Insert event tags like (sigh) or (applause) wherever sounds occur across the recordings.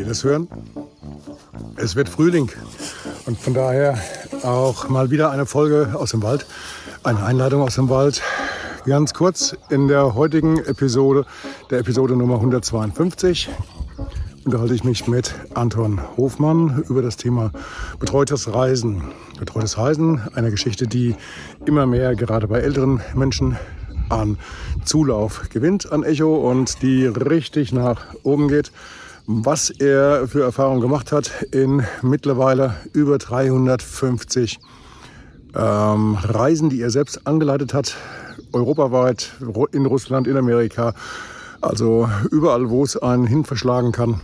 ihr das hören? Es wird Frühling und von daher auch mal wieder eine Folge aus dem Wald, eine Einladung aus dem Wald. Ganz kurz in der heutigen Episode, der Episode Nummer 152, unterhalte ich mich mit Anton Hofmann über das Thema betreutes Reisen. Betreutes Reisen, eine Geschichte, die immer mehr gerade bei älteren Menschen an Zulauf gewinnt an Echo und die richtig nach oben geht. Was er für Erfahrungen gemacht hat in mittlerweile über 350 ähm, Reisen, die er selbst angeleitet hat, europaweit, in Russland, in Amerika, also überall, wo es einen hin verschlagen kann.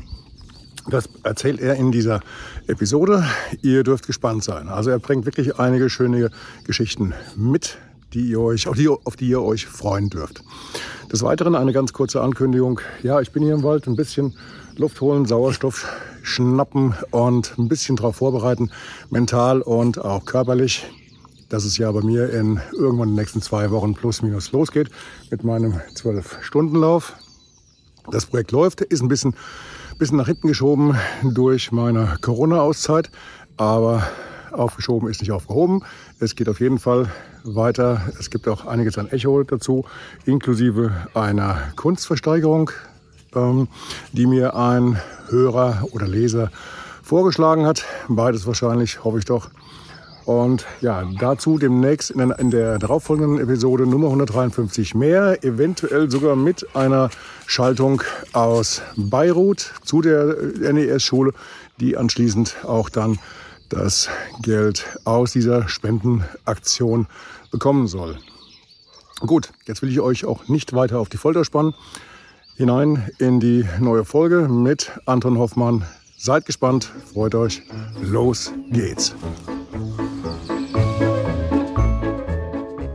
Das erzählt er in dieser Episode. Ihr dürft gespannt sein. Also er bringt wirklich einige schöne Geschichten mit, die ihr euch, auf, die, auf die ihr euch freuen dürft. Des Weiteren eine ganz kurze Ankündigung. Ja, ich bin hier im Wald ein bisschen Luft holen, Sauerstoff schnappen und ein bisschen darauf vorbereiten, mental und auch körperlich, dass es ja bei mir in irgendwann in den nächsten zwei Wochen plus minus losgeht mit meinem zwölf stunden lauf Das Projekt läuft, ist ein bisschen, bisschen nach hinten geschoben durch meine Corona-Auszeit, aber aufgeschoben ist nicht aufgehoben. Es geht auf jeden Fall weiter. Es gibt auch einiges an Echo dazu, inklusive einer Kunstversteigerung, ähm, die mir ein Hörer oder Leser vorgeschlagen hat. Beides wahrscheinlich, hoffe ich doch. Und ja, dazu demnächst in der, in der darauffolgenden Episode Nummer 153 mehr, eventuell sogar mit einer Schaltung aus Beirut zu der NES-Schule, die anschließend auch dann das Geld aus dieser Spendenaktion bekommen soll. Gut, jetzt will ich euch auch nicht weiter auf die Folter spannen. Hinein in die neue Folge mit Anton Hoffmann. Seid gespannt, freut euch. Los geht's.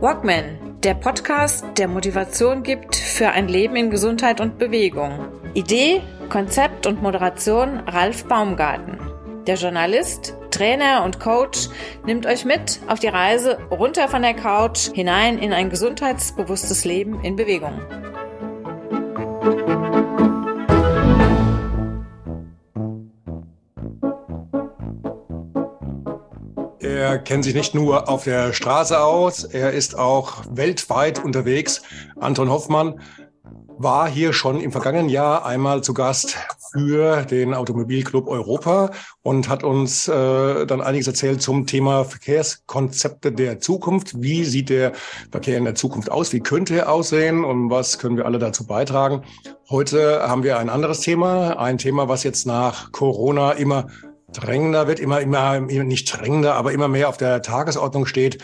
Walkman, der Podcast, der Motivation gibt für ein Leben in Gesundheit und Bewegung. Idee, Konzept und Moderation Ralf Baumgarten. Der Journalist Trainer und Coach nimmt euch mit auf die Reise runter von der Couch hinein in ein gesundheitsbewusstes Leben in Bewegung. Er kennt sich nicht nur auf der Straße aus, er ist auch weltweit unterwegs. Anton Hoffmann war hier schon im vergangenen Jahr einmal zu Gast für den Automobilclub Europa und hat uns äh, dann einiges erzählt zum Thema Verkehrskonzepte der Zukunft. Wie sieht der Verkehr in der Zukunft aus? Wie könnte er aussehen und was können wir alle dazu beitragen? Heute haben wir ein anderes Thema, ein Thema, was jetzt nach Corona immer drängender wird, immer, immer, nicht drängender, aber immer mehr auf der Tagesordnung steht.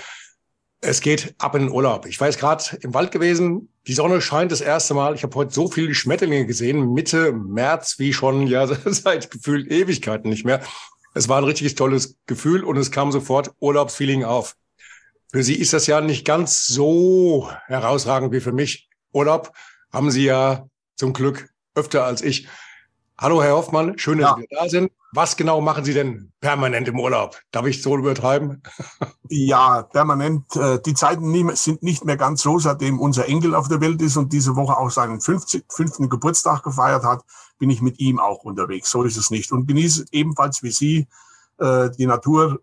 Es geht ab in den Urlaub. Ich war jetzt gerade im Wald gewesen. Die Sonne scheint das erste Mal. Ich habe heute so viele Schmetterlinge gesehen, Mitte März, wie schon ja (laughs) seit gefühlt Ewigkeiten nicht mehr. Es war ein richtiges tolles Gefühl und es kam sofort Urlaubsfeeling auf. Für Sie ist das ja nicht ganz so herausragend wie für mich. Urlaub haben Sie ja zum Glück öfter als ich. Hallo, Herr Hoffmann, schön, dass ja. Sie da sind. Was genau machen Sie denn permanent im Urlaub? Darf ich so übertreiben? Ja, permanent. Äh, die Zeiten sind nicht mehr ganz so, seitdem unser Enkel auf der Welt ist und diese Woche auch seinen 50, fünften Geburtstag gefeiert hat, bin ich mit ihm auch unterwegs. So ist es nicht. Und genieße ebenfalls wie Sie äh, die Natur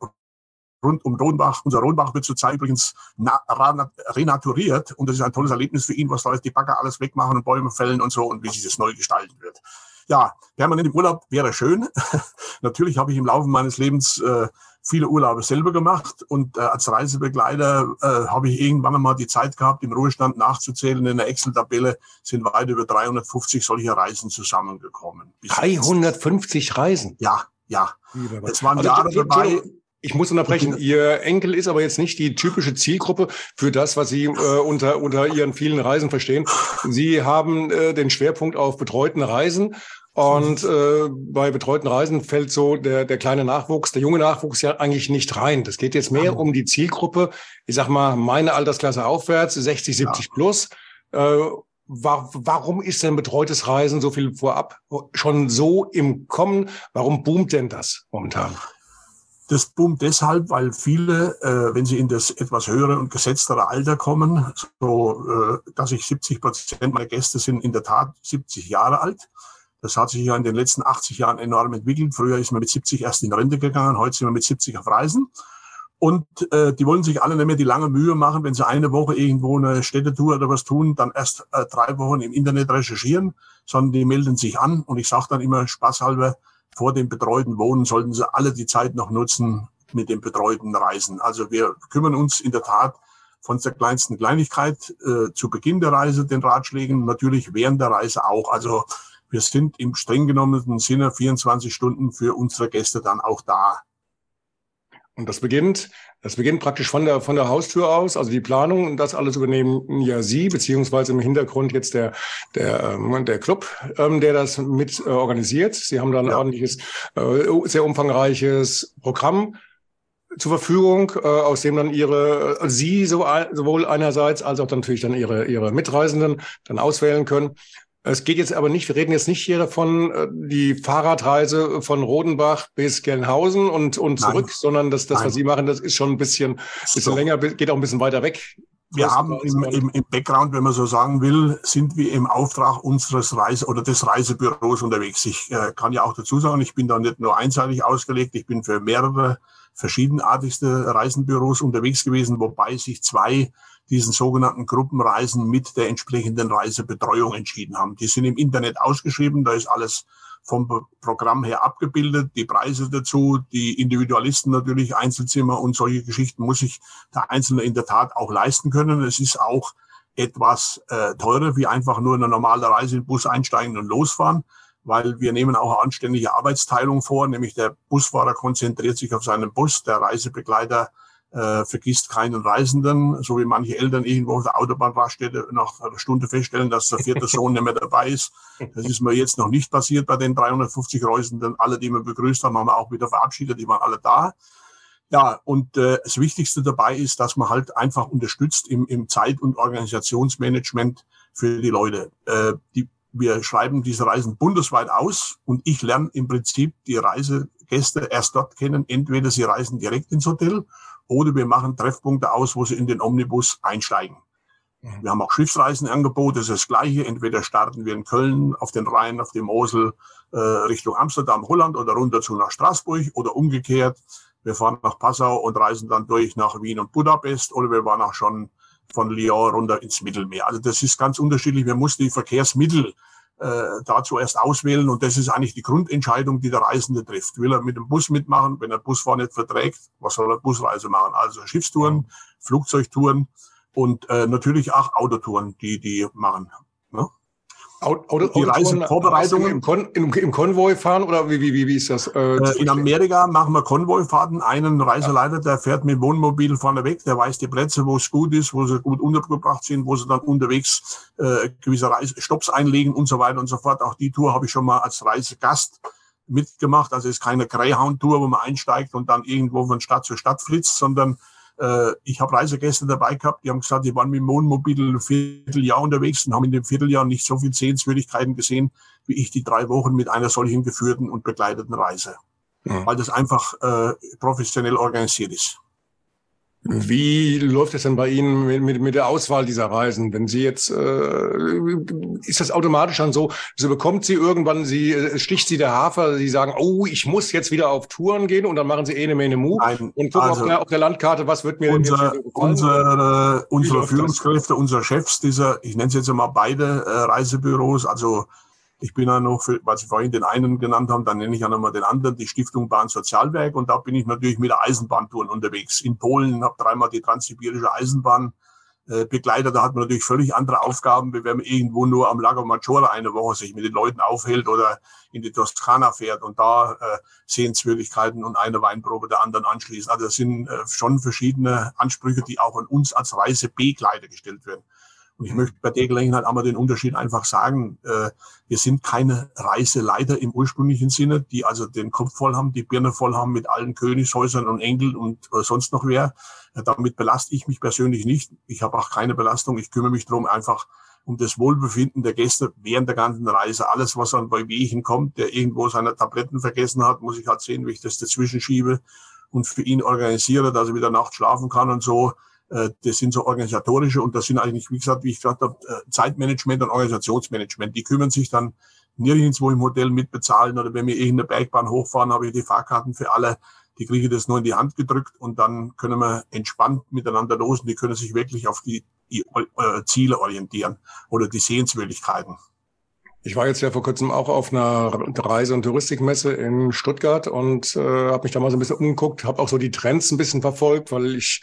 rund um Rohnbach. Unser Rohnbach wird zurzeit übrigens renaturiert und das ist ein tolles Erlebnis für ihn, was Leute die Bagger alles wegmachen und Bäume fällen und so und wie sich das neu gestalten wird. Ja, permanent im Urlaub wäre schön. (laughs) Natürlich habe ich im Laufe meines Lebens äh, viele Urlaube selber gemacht und äh, als Reisebegleiter äh, habe ich irgendwann einmal die Zeit gehabt, im Ruhestand nachzuzählen. In der Excel-Tabelle sind weit über 350 solcher Reisen zusammengekommen. 350 jetzt. Reisen? Ja, ja. Es waren also, Jahre dabei. Ich muss unterbrechen. Ihr Enkel ist aber jetzt nicht die typische Zielgruppe für das, was Sie äh, unter, unter Ihren vielen Reisen verstehen. Sie haben äh, den Schwerpunkt auf betreuten Reisen. Und äh, bei betreuten Reisen fällt so der, der kleine Nachwuchs, der junge Nachwuchs ja eigentlich nicht rein. Das geht jetzt mehr um die Zielgruppe, ich sag mal, meine Altersklasse aufwärts, 60, 70 ja. plus. Äh, war, warum ist denn betreutes Reisen so viel vorab schon so im Kommen? Warum boomt denn das momentan? Das boomt deshalb, weil viele, äh, wenn sie in das etwas höhere und gesetztere Alter kommen, so äh, dass ich 70 Prozent meiner Gäste sind in der Tat 70 Jahre alt, Das hat sich ja in den letzten 80 Jahren enorm entwickelt. Früher ist man mit 70 erst in Rente gegangen, heute sind wir mit 70 auf Reisen. Und äh, die wollen sich alle nicht mehr die lange Mühe machen, wenn sie eine Woche irgendwo eine Städtetour oder was tun, dann erst äh, drei Wochen im Internet recherchieren, sondern die melden sich an. Und ich sage dann immer spaßhalber, vor dem betreuten Wohnen sollten sie alle die Zeit noch nutzen mit dem betreuten Reisen. Also wir kümmern uns in der Tat von der kleinsten Kleinigkeit äh, zu Beginn der Reise, den Ratschlägen, natürlich während der Reise auch. Also wir sind im streng genommenen Sinne 24 Stunden für unsere Gäste dann auch da. Und das beginnt, das beginnt praktisch von der, von der Haustür aus, also die Planung und das alles übernehmen ja Sie, beziehungsweise im Hintergrund jetzt der, der, ähm, der Club, ähm, der das mit äh, organisiert. Sie haben da ein ja. ordentliches, äh, sehr umfangreiches Programm zur Verfügung, äh, aus dem dann ihre, äh, Sie so, sowohl einerseits als auch dann natürlich dann ihre, ihre Mitreisenden dann auswählen können. Es geht jetzt aber nicht, wir reden jetzt nicht hier davon, äh, die Fahrradreise von Rodenbach bis Gelnhausen und, und zurück, Nein. sondern das, das was Sie machen, das ist schon ein bisschen, bisschen so. länger, geht auch ein bisschen weiter weg. Wir haben im, im, im Background, wenn man so sagen will, sind wir im Auftrag unseres Reise- oder des Reisebüros unterwegs. Ich äh, kann ja auch dazu sagen, ich bin da nicht nur einseitig ausgelegt, ich bin für mehrere verschiedenartigste Reisenbüros unterwegs gewesen, wobei sich zwei diesen sogenannten Gruppenreisen mit der entsprechenden Reisebetreuung entschieden haben. Die sind im Internet ausgeschrieben, da ist alles vom Programm her abgebildet, die Preise dazu, die Individualisten natürlich, Einzelzimmer und solche Geschichten muss sich der Einzelne in der Tat auch leisten können. Es ist auch etwas äh, teurer, wie einfach nur eine normale Reise in den Bus einsteigen und losfahren, weil wir nehmen auch eine anständige Arbeitsteilung vor, nämlich der Busfahrer konzentriert sich auf seinen Bus, der Reisebegleiter äh, vergisst keinen Reisenden, so wie manche Eltern irgendwo auf der Autobahnraststätte nach einer Stunde feststellen, dass der vierte Sohn nicht mehr dabei ist. Das ist mir jetzt noch nicht passiert bei den 350 Reisenden. Alle, die wir begrüßt haben, haben wir auch wieder verabschiedet, die waren alle da. Ja, und äh, das Wichtigste dabei ist, dass man halt einfach unterstützt im, im Zeit- und Organisationsmanagement für die Leute. Äh, die, wir schreiben diese Reisen bundesweit aus und ich lerne im Prinzip die Reisegäste erst dort kennen. Entweder sie reisen direkt ins Hotel oder wir machen Treffpunkte aus, wo sie in den Omnibus einsteigen. Mhm. Wir haben auch Schiffsreisenangebote, das ist das Gleiche. Entweder starten wir in Köln, auf den Rhein, auf dem Mosel, äh, Richtung Amsterdam, Holland oder runter zu nach Straßburg oder umgekehrt. Wir fahren nach Passau und reisen dann durch nach Wien und Budapest oder wir waren auch schon von Lyon runter ins Mittelmeer. Also das ist ganz unterschiedlich. Wir mussten die Verkehrsmittel äh, dazu erst auswählen. Und das ist eigentlich die Grundentscheidung, die der Reisende trifft. Will er mit dem Bus mitmachen? Wenn er Busfahren nicht verträgt, was soll er Busreise machen? Also Schiffstouren, Flugzeugtouren und äh, natürlich auch Autotouren, die die machen. Auto, die Reisevorbereitungen im, Kon im, im, Konvoi fahren oder wie, wie, wie, wie ist das? Äh, äh in Amerika machen wir Konvoifahrten. Einen Reiseleiter, der fährt mit Wohnmobil vorne weg, der weiß die Plätze, wo es gut ist, wo sie gut untergebracht sind, wo sie dann unterwegs äh, gewisse Reise Stops einlegen und so weiter und so fort. Auch die Tour habe ich schon mal als Reisegast mitgemacht. Also es ist keine Greyhound-Tour, wo man einsteigt und dann irgendwo von Stadt zu Stadt flitzt, sondern äh, ich habe Reisegäste dabei gehabt, die haben gesagt, die waren mit dem Wohnmobil ein Vierteljahr unterwegs und haben in dem Vierteljahr nicht so viel Sehenswürdigkeiten gesehen, wie ich die drei Wochen mit einer solchen geführten und begleiteten Reise. Mhm. Weil das einfach äh, professionell organisiert ist. Wie läuft es denn bei Ihnen mit, mit, mit der Auswahl dieser Reisen? Wenn Sie jetzt, äh, ist das automatisch dann so, so bekommt Sie irgendwann, Sie äh, sticht Sie der Hafer, Sie sagen, oh, ich muss jetzt wieder auf Touren gehen und dann machen Sie eh eine Menge Move Nein, und gucken also, auf, der, auf der Landkarte, was wird mir unser, denn jetzt unsere, unsere Führungskräfte, unsere Chefs dieser, ich nenne es jetzt mal beide äh, Reisebüros, also ich bin ja noch, für, weil Sie vorhin den einen genannt haben, dann nenne ich ja nochmal den anderen, die Stiftung Bahn Sozialwerk. Und da bin ich natürlich mit Eisenbahntouren unterwegs. In Polen habe dreimal die transsibirische Eisenbahn äh, begleitet. Da hat man natürlich völlig andere Aufgaben, wie wenn man irgendwo nur am Lago Maggiore eine Woche sich mit den Leuten aufhält oder in die Toskana fährt und da äh, Sehenswürdigkeiten und eine Weinprobe der anderen anschließt. Also das sind äh, schon verschiedene Ansprüche, die auch an uns als Reisebegleiter gestellt werden. Und ich möchte bei der Gelegenheit einmal den Unterschied einfach sagen. Äh, wir sind keine Reiseleiter im ursprünglichen Sinne, die also den Kopf voll haben, die Birne voll haben mit allen Königshäusern und Engeln und äh, sonst noch wer. Äh, damit belaste ich mich persönlich nicht. Ich habe auch keine Belastung. Ich kümmere mich darum, einfach um das Wohlbefinden der Gäste während der ganzen Reise. Alles, was dann bei Wehchen kommt, der irgendwo seine Tabletten vergessen hat, muss ich halt sehen, wie ich das dazwischen schiebe und für ihn organisiere, dass er wieder nachts schlafen kann und so. Äh, das sind so organisatorische und das sind eigentlich, wie gesagt, wie ich gesagt habe, äh, Zeitmanagement und Organisationsmanagement. Die kümmern sich dann nirgendwo im Hotel mitbezahlen oder wenn wir eh in der Bergbahn hochfahren, habe ich die Fahrkarten für alle. Die kriege ich das nur in die Hand gedrückt und dann können wir entspannt miteinander los und die können sich wirklich auf die, die äh, Ziele orientieren oder die Sehenswürdigkeiten. Ich war jetzt ja vor kurzem auch auf einer Reise- und Touristikmesse in Stuttgart und äh, habe mich da mal so ein bisschen umgeguckt, habe auch so die Trends ein bisschen verfolgt, weil ich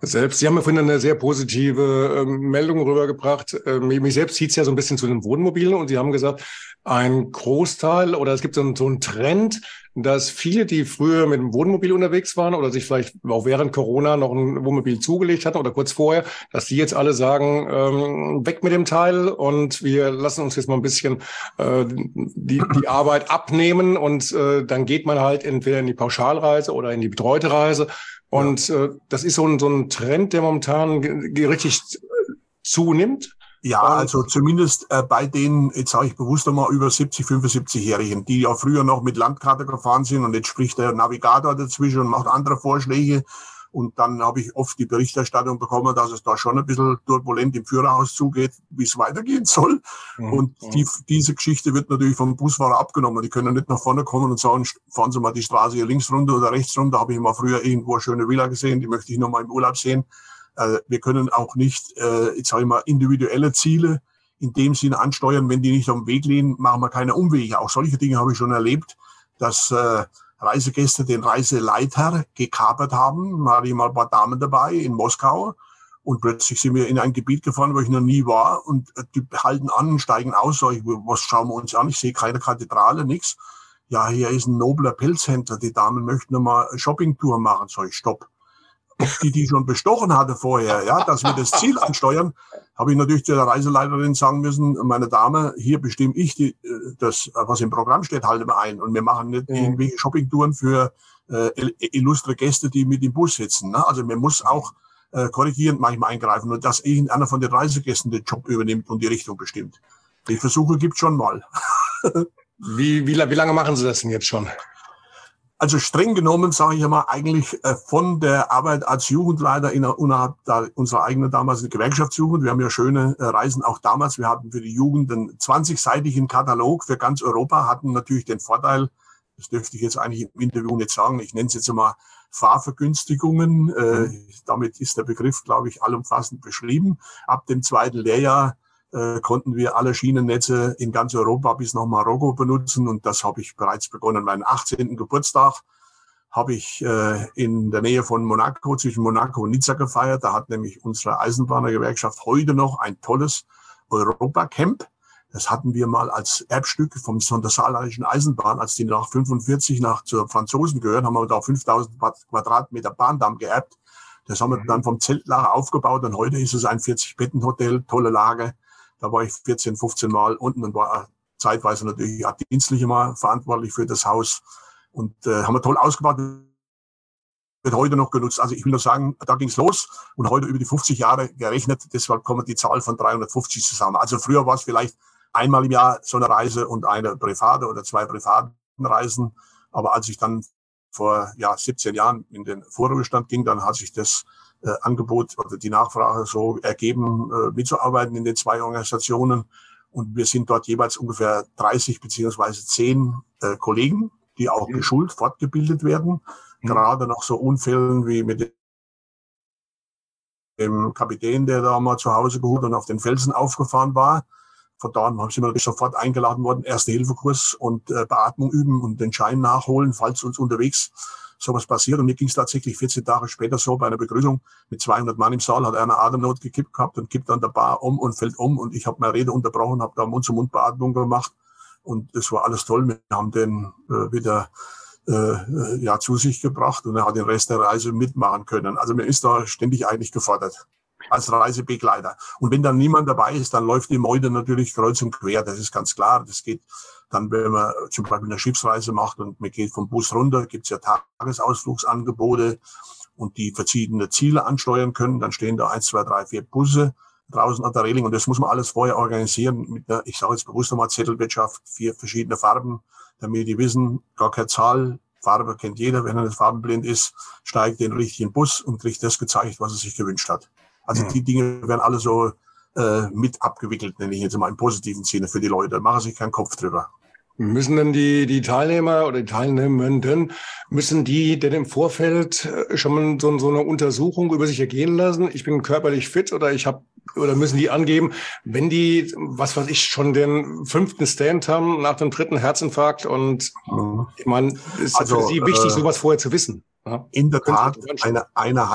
selbst, Sie haben mir vorhin eine sehr positive äh, Meldung rübergebracht. Äh, mich selbst zieht es ja so ein bisschen zu den Wohnmobilen und Sie haben gesagt, ein Großteil oder es gibt so einen, so einen Trend, dass viele, die früher mit dem Wohnmobil unterwegs waren oder sich vielleicht auch während Corona noch ein Wohnmobil zugelegt hatten oder kurz vorher, dass die jetzt alle sagen, ähm, weg mit dem Teil und wir lassen uns jetzt mal ein bisschen äh, die, die Arbeit abnehmen und äh, dann geht man halt entweder in die Pauschalreise oder in die betreute Reise. Und äh, das ist so ein, so ein Trend, der momentan richtig zunimmt. Ja, also zumindest äh, bei den, jetzt sage ich bewusst einmal, über 70, 75-Jährigen, die ja früher noch mit Landkarte gefahren sind und jetzt spricht der Navigator dazwischen und macht andere Vorschläge. Und dann habe ich oft die Berichterstattung bekommen, dass es da schon ein bisschen turbulent im Führerhaus zugeht, wie es weitergehen soll. Mhm. Und die, diese Geschichte wird natürlich vom Busfahrer abgenommen. Die können nicht nach vorne kommen und sagen, fahren Sie mal die Straße hier links runter oder rechts runter. Da habe ich mal früher irgendwo eine schöne Villa gesehen, die möchte ich noch mal im Urlaub sehen. Äh, wir können auch nicht, äh, jetzt sage ich mal, individuelle Ziele in dem Sinne ansteuern, wenn die nicht am Weg liegen, machen wir keine Umwege. Auch solche Dinge habe ich schon erlebt, dass äh, Reisegäste den Reiseleiter gekapert haben. Da hatte ich mal ein paar Damen dabei in Moskau. Und plötzlich sind wir in ein Gebiet gefahren, wo ich noch nie war. Und die halten an, steigen aus. Ich, was schauen wir uns an? Ich sehe keine Kathedrale, nichts. Ja, hier ist ein nobler Pilzhändler. Die Damen möchten noch mal Shoppingtour machen. Sag ich, stopp die die schon bestochen hatte vorher, ja, dass wir das Ziel ansteuern, habe ich natürlich der Reiseleiterin sagen müssen, meine Dame, hier bestimme ich die, äh, das, was im Programm steht, halte wir ein. Und wir machen nicht mhm. irgendwelche Shoppingtouren für äh, illustre Gäste, die mit im Bus sitzen. Ne? Also man muss auch äh, korrigierend manchmal eingreifen und dass irgendeiner von den Reisegästen den Job übernimmt und die Richtung bestimmt. Die Versuche gibt schon mal. (laughs) wie, wie, wie lange machen Sie das denn jetzt schon? Also streng genommen sage ich mal eigentlich äh, von der Arbeit als Jugendleiter in, innerhalb unserer eigenen damals Gewerkschaftsjugend. Wir haben ja schöne äh, Reisen auch damals. Wir hatten für die Jugend einen 20-seitigen Katalog für ganz Europa, hatten natürlich den Vorteil, das dürfte ich jetzt eigentlich im Interview nicht sagen, ich nenne es jetzt mal Fahrvergünstigungen. Äh, damit ist der Begriff, glaube ich, allumfassend beschrieben. Ab dem zweiten Lehrjahr äh, konnten wir alle Schienennetze in ganz Europa bis nach Marokko benutzen. Und das habe ich bereits begonnen. Meinen 18. Geburtstag habe ich äh, in der Nähe von Monaco, zwischen Monaco und Nizza gefeiert. Da hat nämlich unsere Eisenbahnergewerkschaft heute noch ein tolles Europacamp. Das hatten wir mal als Erbstück vom, von der saarländischen Eisenbahn, als die nach 45 nach zur Franzosen gehören, haben wir da 5000 Quadratmeter Bahndamm geerbt. Das haben wir dann vom Zeltlager aufgebaut und heute ist es ein 40-Betten-Hotel, tolle Lage. Da war ich 14, 15 Mal unten und war zeitweise natürlich auch dienstlich immer verantwortlich für das Haus. Und äh, haben wir toll ausgebaut, wird heute noch genutzt. Also ich will nur sagen, da ging's los und heute über die 50 Jahre gerechnet, deshalb kommt die Zahl von 350 zusammen. Also früher war es vielleicht einmal im Jahr so eine Reise und eine private oder zwei privaten Reisen. Aber als ich dann vor ja, 17 Jahren in den Vorruhestand ging, dann hat sich das äh, Angebot oder die Nachfrage so ergeben, äh, mitzuarbeiten in den zwei Organisationen. Und wir sind dort jeweils ungefähr 30 beziehungsweise 10 äh, Kollegen, die auch mhm. geschult, fortgebildet werden. Mhm. Gerade nach so Unfällen wie mit dem Kapitän, der da mal zu Hause geholt und auf den Felsen aufgefahren war. Von da an sind wir sofort eingeladen worden, Erste-Hilfe-Kurs und äh, Beatmung üben und den Schein nachholen, falls uns unterwegs sowas passiert. Und mir ging es tatsächlich 14 Tage später so bei einer Begrüßung mit 200 Mann im Saal, hat einer Atemnot gekippt gehabt und kippt an der Bar um und fällt um. Und ich habe meine Rede unterbrochen, habe da Mund-zu-Mund-Beatmung gemacht. Und das war alles toll. Wir haben den äh, wieder äh, ja, zu sich gebracht und er hat den Rest der Reise mitmachen können. Also mir ist da ständig eigentlich gefordert als Reisebegleiter. Und wenn dann niemand dabei ist, dann läuft die Meute natürlich kreuz und quer. Das ist ganz klar. Das geht dann, wenn man zum Beispiel eine Schiffsreise macht und man geht vom Bus runter, gibt es ja Tagesausflugsangebote und die verschiedene Ziele ansteuern können. Dann stehen da eins, zwei, drei, vier Busse draußen an der Reling und das muss man alles vorher organisieren mit einer, ich sage jetzt bewusst nochmal Zettelwirtschaft, vier verschiedene Farben, damit die wissen, gar keine Zahl, Farbe kennt jeder, wenn er nicht farbenblind ist, steigt den richtigen Bus und kriegt das gezeigt, was er sich gewünscht hat. Also mhm. die Dinge werden alle so äh, mit abgewickelt, nenne ich jetzt mal im positiven Sinne für die Leute. Machen sich keinen Kopf drüber. Müssen denn die, die Teilnehmer oder die Teilnehmenden, müssen die denn im Vorfeld äh, schon mal so, so eine Untersuchung über sich ergehen lassen? Ich bin körperlich fit oder ich habe oder müssen die angeben, wenn die, was weiß ich, schon den fünften Stand haben nach dem dritten Herzinfarkt und mhm. ich meine, ist also, für sie wichtig, äh, sowas vorher zu wissen. Ja? In der Tat eine, eine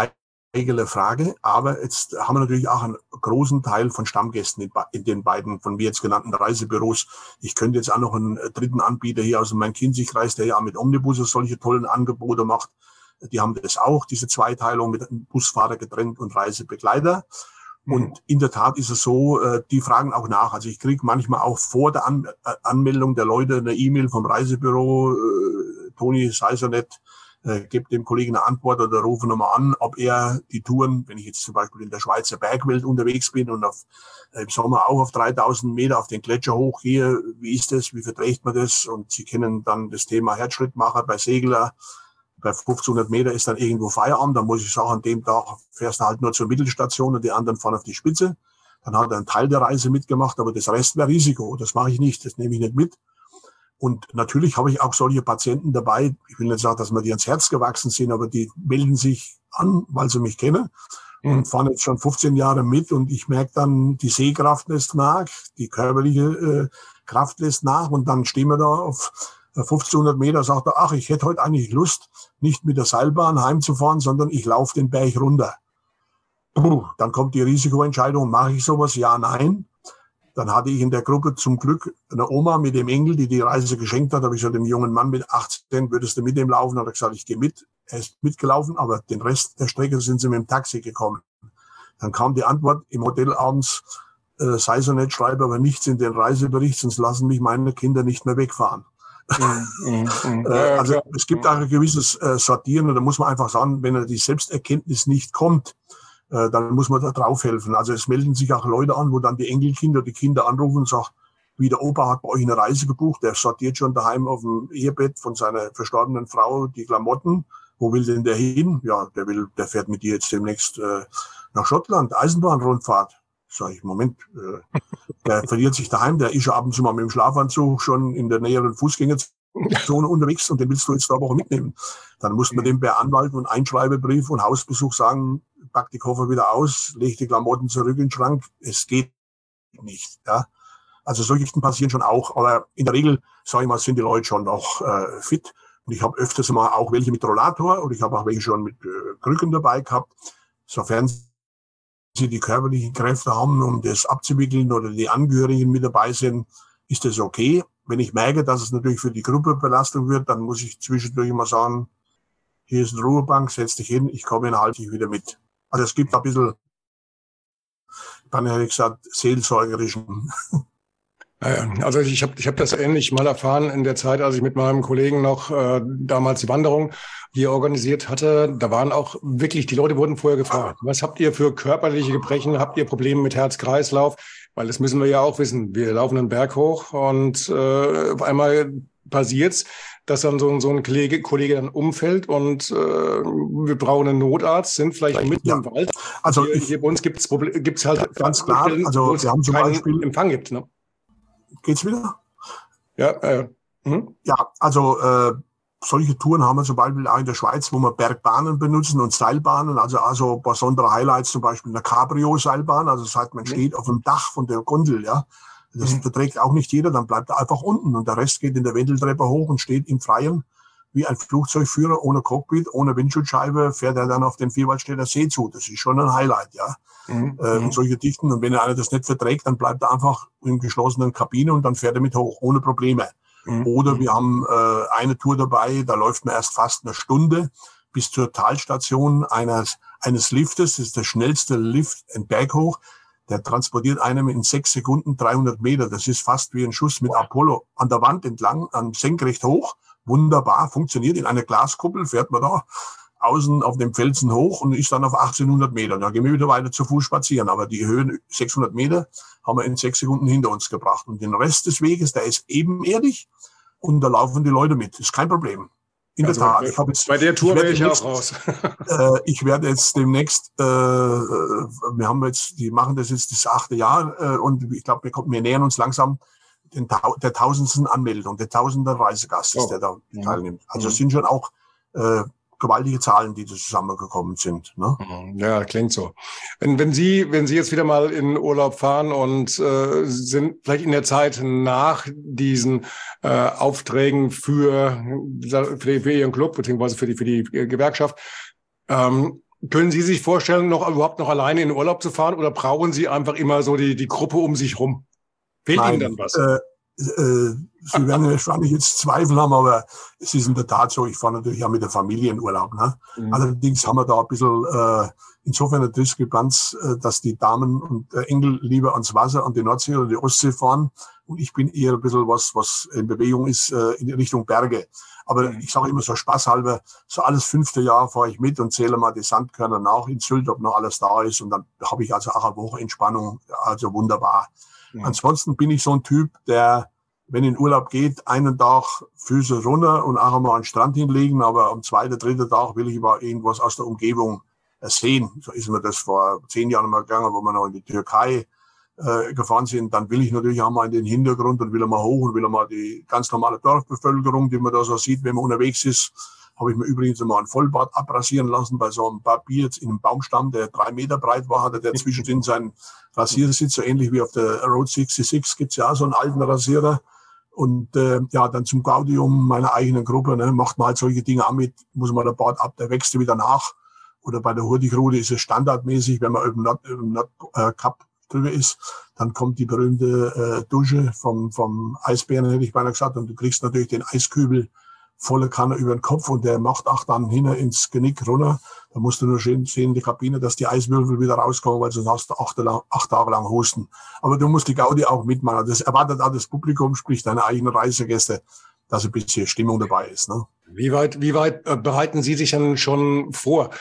eigene Frage, aber jetzt haben wir natürlich auch einen großen Teil von Stammgästen in, den beiden von mir jetzt genannten Reisebüros. Ich könnte jetzt auch noch einen dritten Anbieter hier aus dem Main-Kinzig-Kreis, der ja mit Omnibusse solche tollen Angebote macht. Die haben das auch, diese Zweiteilung mit Busfahrer getrennt und Reisebegleiter. Mhm. Und in der Tat ist es so, äh, die fragen auch nach. Also ich kriege manchmal auch vor der An äh, Anmeldung der Leute eine E-Mail vom Reisebüro, äh, Toni, sei so nett, äh, gebe dem Kollegen eine Antwort oder rufe nochmal an, ob er die Touren, wenn ich jetzt zum Beispiel in der Schweizer Bergwelt unterwegs bin und auf, äh, im Sommer auch auf 3000 Meter auf den Gletscher hochgehe, wie ist das, wie verträgt man das? Und Sie kennen dann das Thema Herzschrittmacher bei Segler. Bei 1500 Meter ist dann irgendwo Feierabend, dann muss ich sagen, an dem Tag fährst du halt nur zur Mittelstation und die anderen fahren auf die Spitze. Dann hat er einen Teil der Reise mitgemacht, aber das Rest wäre Risiko. Das mache ich nicht, das nehme ich nicht mit. Und natürlich habe ich auch solche Patienten dabei. Ich will nicht sagen, dass mir die ans Herz gewachsen sind, aber die melden sich an, weil sie mich kennen mhm. und fahren jetzt schon 15 Jahre mit und ich merke dann, die Sehkraft lässt nach, die körperliche äh, Kraft lässt nach und dann stehen wir da auf 1500 Meter, sagt er, ach, ich hätte heute eigentlich Lust, nicht mit der Seilbahn heimzufahren, sondern ich laufe den Berg runter. Puh, dann kommt die Risikoentscheidung, mache ich sowas? Ja, nein. Dann hatte ich in der Gruppe zum Glück eine Oma mit dem Engel, die die Reise geschenkt hat. Da habe ich gesagt, dem jungen Mann mit 18, würdest du mit dem laufen? Hat er gesagt, ich gehe mit. Er ist mitgelaufen, aber den Rest der Strecke sind sie mit dem Taxi gekommen. Dann kam die Antwort im Hotel abends, äh, sei so nett, schreibe aber nichts in den Reisebericht, sonst lassen mich meine Kinder nicht mehr wegfahren. Mm, mm, mm. (laughs) äh, also es gibt auch ein gewisses äh, Sortieren und da muss man einfach sagen, wenn er die Selbsterkenntnis nicht kommt, äh, dann muss man da drauf helfen. Also es melden sich auch Leute an, wo dann die Enkelkinder, die Kinder anrufen und sagen, wie der Opa hat bei euch eine Reise gebucht, der sortiert schon daheim auf dem Ehebett von seiner verstorbenen Frau die Klamotten. Wo will denn der hin? Ja, der will, der fährt mit dir jetzt demnächst äh, nach Schottland, Eisenbahnrundfahrt. Sag ich, Moment, äh, der (laughs) verliert sich daheim, der ist ja ab und zu mal mit dem Schlafanzug schon in der näheren Fußgängerzone (laughs) unterwegs und den willst du jetzt da Woche mitnehmen. Dann muss man dem per Anwalt und Einschreibebrief und Hausbesuch sagen, pack die Koffer wieder aus, leg die Klamotten zurück in den Schrank. Es geht nicht. Ja. Also solche Geschichten passieren schon auch, aber in der Regel, sage ich mal, sind die Leute schon noch äh, fit. Und ich habe öfters mal auch welche mit Rollator und ich habe auch welche schon mit äh, Krücken dabei gehabt. Sofern sie die körperlichen Kräfte haben, um das abzuwickeln oder die Angehörigen mit dabei sind, ist das okay. Wenn ich merke, dass es natürlich für die Gruppe Belastung wird, dann muss ich zwischendurch mal sagen, hier ist eine Ruhebank, setz dich hin, ich komme in einer halbe wieder mit. Also es gibt ein bisschen, dann hätte ich gesagt, seelsorgerischen. Also ich habe ich hab das ähnlich mal erfahren in der Zeit, als ich mit meinem Kollegen noch äh, damals die Wanderung hier organisiert hatte. Da waren auch wirklich, die Leute wurden vorher gefragt, was habt ihr für körperliche Gebrechen? Habt ihr Probleme mit Herz-Kreislauf? Weil das müssen wir ja auch wissen. Wir laufen einen Berg hoch und äh, auf einmal passiert's, dass dann so, so ein Kollege, Kollege dann umfällt und äh, wir brauchen einen Notarzt, sind vielleicht mitten ja. im Wald. Also hier, hier bei uns gibt es gibt's halt ganz klar, also wir haben zum Beispiel Empfang gibt. Ne? Geht's wieder? Ja, äh, hm? ja, also äh, solche Touren haben wir zum Beispiel auch in der Schweiz, wo wir Bergbahnen benutzen und Seilbahnen, also also besondere Highlights, zum Beispiel eine Cabrio-Seilbahn, also das heißt, man mhm. steht auf dem Dach von der Gondel, ja, das mhm. verträgt auch nicht jeder, dann bleibt er einfach unten und der Rest geht in der Wendeltreppe hoch und steht im Freien wie ein Flugzeugführer ohne Cockpit, ohne Windschutzscheibe, fährt er dann auf den Vierwaldstädter See zu. Das ist schon ein Highlight, ja. Mhm. Äh, mhm. solche Dichten. Und wenn einer das nicht verträgt, dann bleibt er einfach in geschlossenen Kabine und dann fährt er mit hoch, ohne Probleme. Mhm. Oder mhm. wir haben äh, eine Tour dabei, da läuft man erst fast eine Stunde bis zur Talstation eines, eines Liftes. Das ist der schnellste Lift in Berg hoch. Der transportiert einem in sechs Sekunden 300 Meter. Das ist fast wie ein Schuss mit Apollo an der Wand entlang, an senkrecht hoch. Wunderbar, funktioniert. In einer Glaskuppel fährt man da außen auf dem Felsen hoch und ist dann auf 1800 Meter. Da gehen wir wieder weiter zu Fuß spazieren. Aber die Höhen 600 Meter haben wir in sechs Sekunden hinter uns gebracht. Und den Rest des Weges, der ist ebenerdig und da laufen die Leute mit. Ist kein Problem. In also der Tat. Ich jetzt, bei der Tour wäre ich auch raus. (laughs) äh, ich werde jetzt demnächst, äh, wir haben jetzt, die machen das jetzt das achte Jahr äh, und ich glaube, wir, wir nähern uns langsam den, der tausendsten Anmeldung, der tausender Reisegast, oh. der da ja. teilnimmt. Also mhm. es sind schon auch äh, gewaltige Zahlen, die da zusammengekommen sind. Ne? Mhm. Ja, klingt so. Wenn, wenn Sie, wenn Sie jetzt wieder mal in Urlaub fahren und äh, sind vielleicht in der Zeit nach diesen äh, Aufträgen für, für, für Ihren Club beziehungsweise für die, für die Gewerkschaft, ähm, können Sie sich vorstellen, noch überhaupt noch alleine in Urlaub zu fahren oder brauchen Sie einfach immer so die, die Gruppe um sich rum? Fehlt Nein, Ihnen dann was? Äh, äh, Sie werden (laughs) wahrscheinlich jetzt Zweifel haben, aber es ist in der Tat so, ich fahre natürlich auch mit der Familie in Urlaub. Ne? Mhm. Allerdings haben wir da ein bisschen äh, insofern eine Diskrepanz, äh, dass die Damen und äh, Engel lieber ans Wasser, an die Nordsee oder die Ostsee fahren und ich bin eher ein bisschen was, was in Bewegung ist, äh, in Richtung Berge. Aber mhm. ich sage immer so spaßhalber, so alles fünfte Jahr fahre ich mit und zähle mal die Sandkörner nach in Sylt, ob noch alles da ist und dann habe ich also auch eine Woche Entspannung, also wunderbar. Ja. Ansonsten bin ich so ein Typ, der, wenn in Urlaub geht, einen Tag Füße runter und auch einmal an den Strand hinlegen, aber am zweiten, dritten Tag will ich aber irgendwas aus der Umgebung äh, sehen. So ist mir das vor zehn Jahren mal gegangen, wo wir noch in die Türkei äh, gefahren sind. Dann will ich natürlich auch mal in den Hintergrund und will mal hoch und will mal die ganz normale Dorfbevölkerung, die man da so sieht, wenn man unterwegs ist, habe ich mir übrigens mal ein Vollbart abrasieren lassen bei so einem Papier in einem Baumstamm, der drei Meter breit war, hatte der zwischendrin seinen Rasiersitz, so ähnlich wie auf der Road 66 gibt's ja auch so einen alten Rasierer. Und äh, ja, dann zum Gaudium meiner eigenen Gruppe, ne, macht man halt solche Dinge auch mit, muss man der Bart ab, der wächst wieder nach. Oder bei der Hurtigrute ist es standardmäßig, wenn man über dem Nord, äh, Cup drüber ist, dann kommt die berühmte äh, Dusche vom, vom Eisbären, hätte ich beinahe gesagt, und du kriegst natürlich den Eiskübel volle Kanne über den Kopf und der macht auch dann hin ins Genick runter. Da musst du nur schön sehen in die Kabine, dass die Eiswürfel wieder rauskommen, weil sonst hast du acht, acht Tage lang Husten. Aber du musst die Gaudi auch mitmachen. Das erwartet auch das Publikum, sprich deine eigenen Reisegäste, dass ein bisschen Stimmung dabei ist. Ne? Wie weit, wie weit äh, bereiten Sie sich denn schon vor?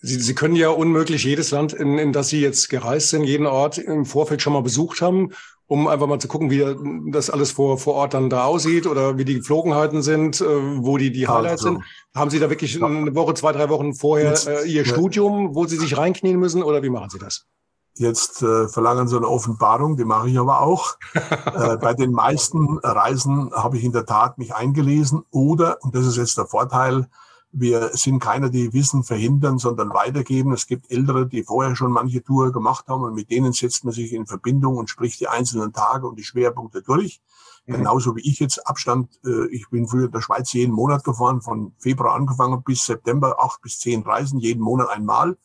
Sie, Sie können ja unmöglich jedes Land, in, in das Sie jetzt gereist sind, jeden Ort im Vorfeld schon mal besucht haben um einfach mal zu gucken, wie das alles vor, vor Ort dann da aussieht oder wie die Geflogenheiten sind, äh, wo die, die Highlights also, sind. Haben Sie da wirklich eine Woche, zwei, drei Wochen vorher äh, Ihr ja. Studium, wo Sie sich reinknien müssen oder wie machen Sie das? Jetzt äh, verlangen Sie eine Offenbarung, die mache ich aber auch. (laughs) äh, bei den meisten Reisen habe ich in der Tat mich eingelesen oder, und das ist jetzt der Vorteil, wir sind keiner, die Wissen verhindern, sondern weitergeben. Es gibt Ältere, die vorher schon manche Tour gemacht haben und mit denen setzt man sich in Verbindung und spricht die einzelnen Tage und die Schwerpunkte durch. Mhm. Genauso wie ich jetzt Abstand, äh, ich bin früher in der Schweiz jeden Monat gefahren, von Februar angefangen bis September, acht bis zehn Reisen, jeden Monat einmal.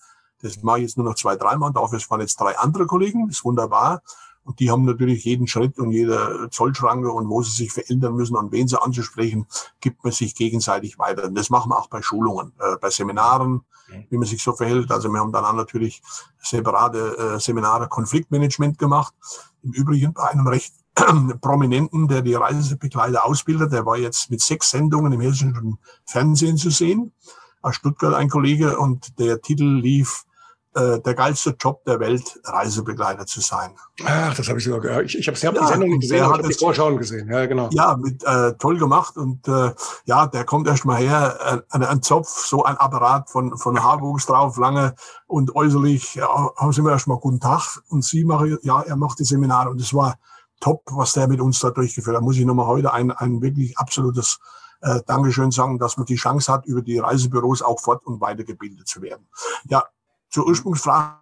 Das mache ich jetzt nur noch zwei, dreimal. Dafür fahren jetzt drei andere Kollegen. Das ist wunderbar. Und die haben natürlich jeden Schritt und jede Zollschranke und wo sie sich verändern müssen, an wen sie anzusprechen, gibt man sich gegenseitig weiter. Und das machen wir auch bei Schulungen, äh, bei Seminaren, wie man sich so verhält. Also wir haben dann auch natürlich separate äh, Seminare Konfliktmanagement gemacht. Im Übrigen bei einem recht (clears throat) Prominenten, der die Reisebegleiter ausbildet. Der war jetzt mit sechs Sendungen im hessischen Fernsehen zu sehen. Aus Stuttgart ein Kollege und der Titel lief äh, der geilste Job der Welt, Reisebegleiter zu sein. Ach, das habe ich sogar gehört. Ich, ich habe hab ja, die Sendung gesehen, ich habe die Vorschauen gesehen. Ja, genau. Ja, mit, äh, toll gemacht. Und äh, ja, der kommt erst mal her, äh, ein Zopf, so ein Apparat von, von Haarwuchs drauf, lange und äußerlich, ja, haben sie mir erst mal guten Tag. Und sie machen, ja, er macht die Seminare. Und es war top, was der mit uns da durchgeführt hat. Da muss ich nochmal heute ein, ein wirklich absolutes äh, Dankeschön sagen, dass man die Chance hat, über die Reisebüros auch fort- und weitergebildet zu werden. Ja, zur Ursprungsfrage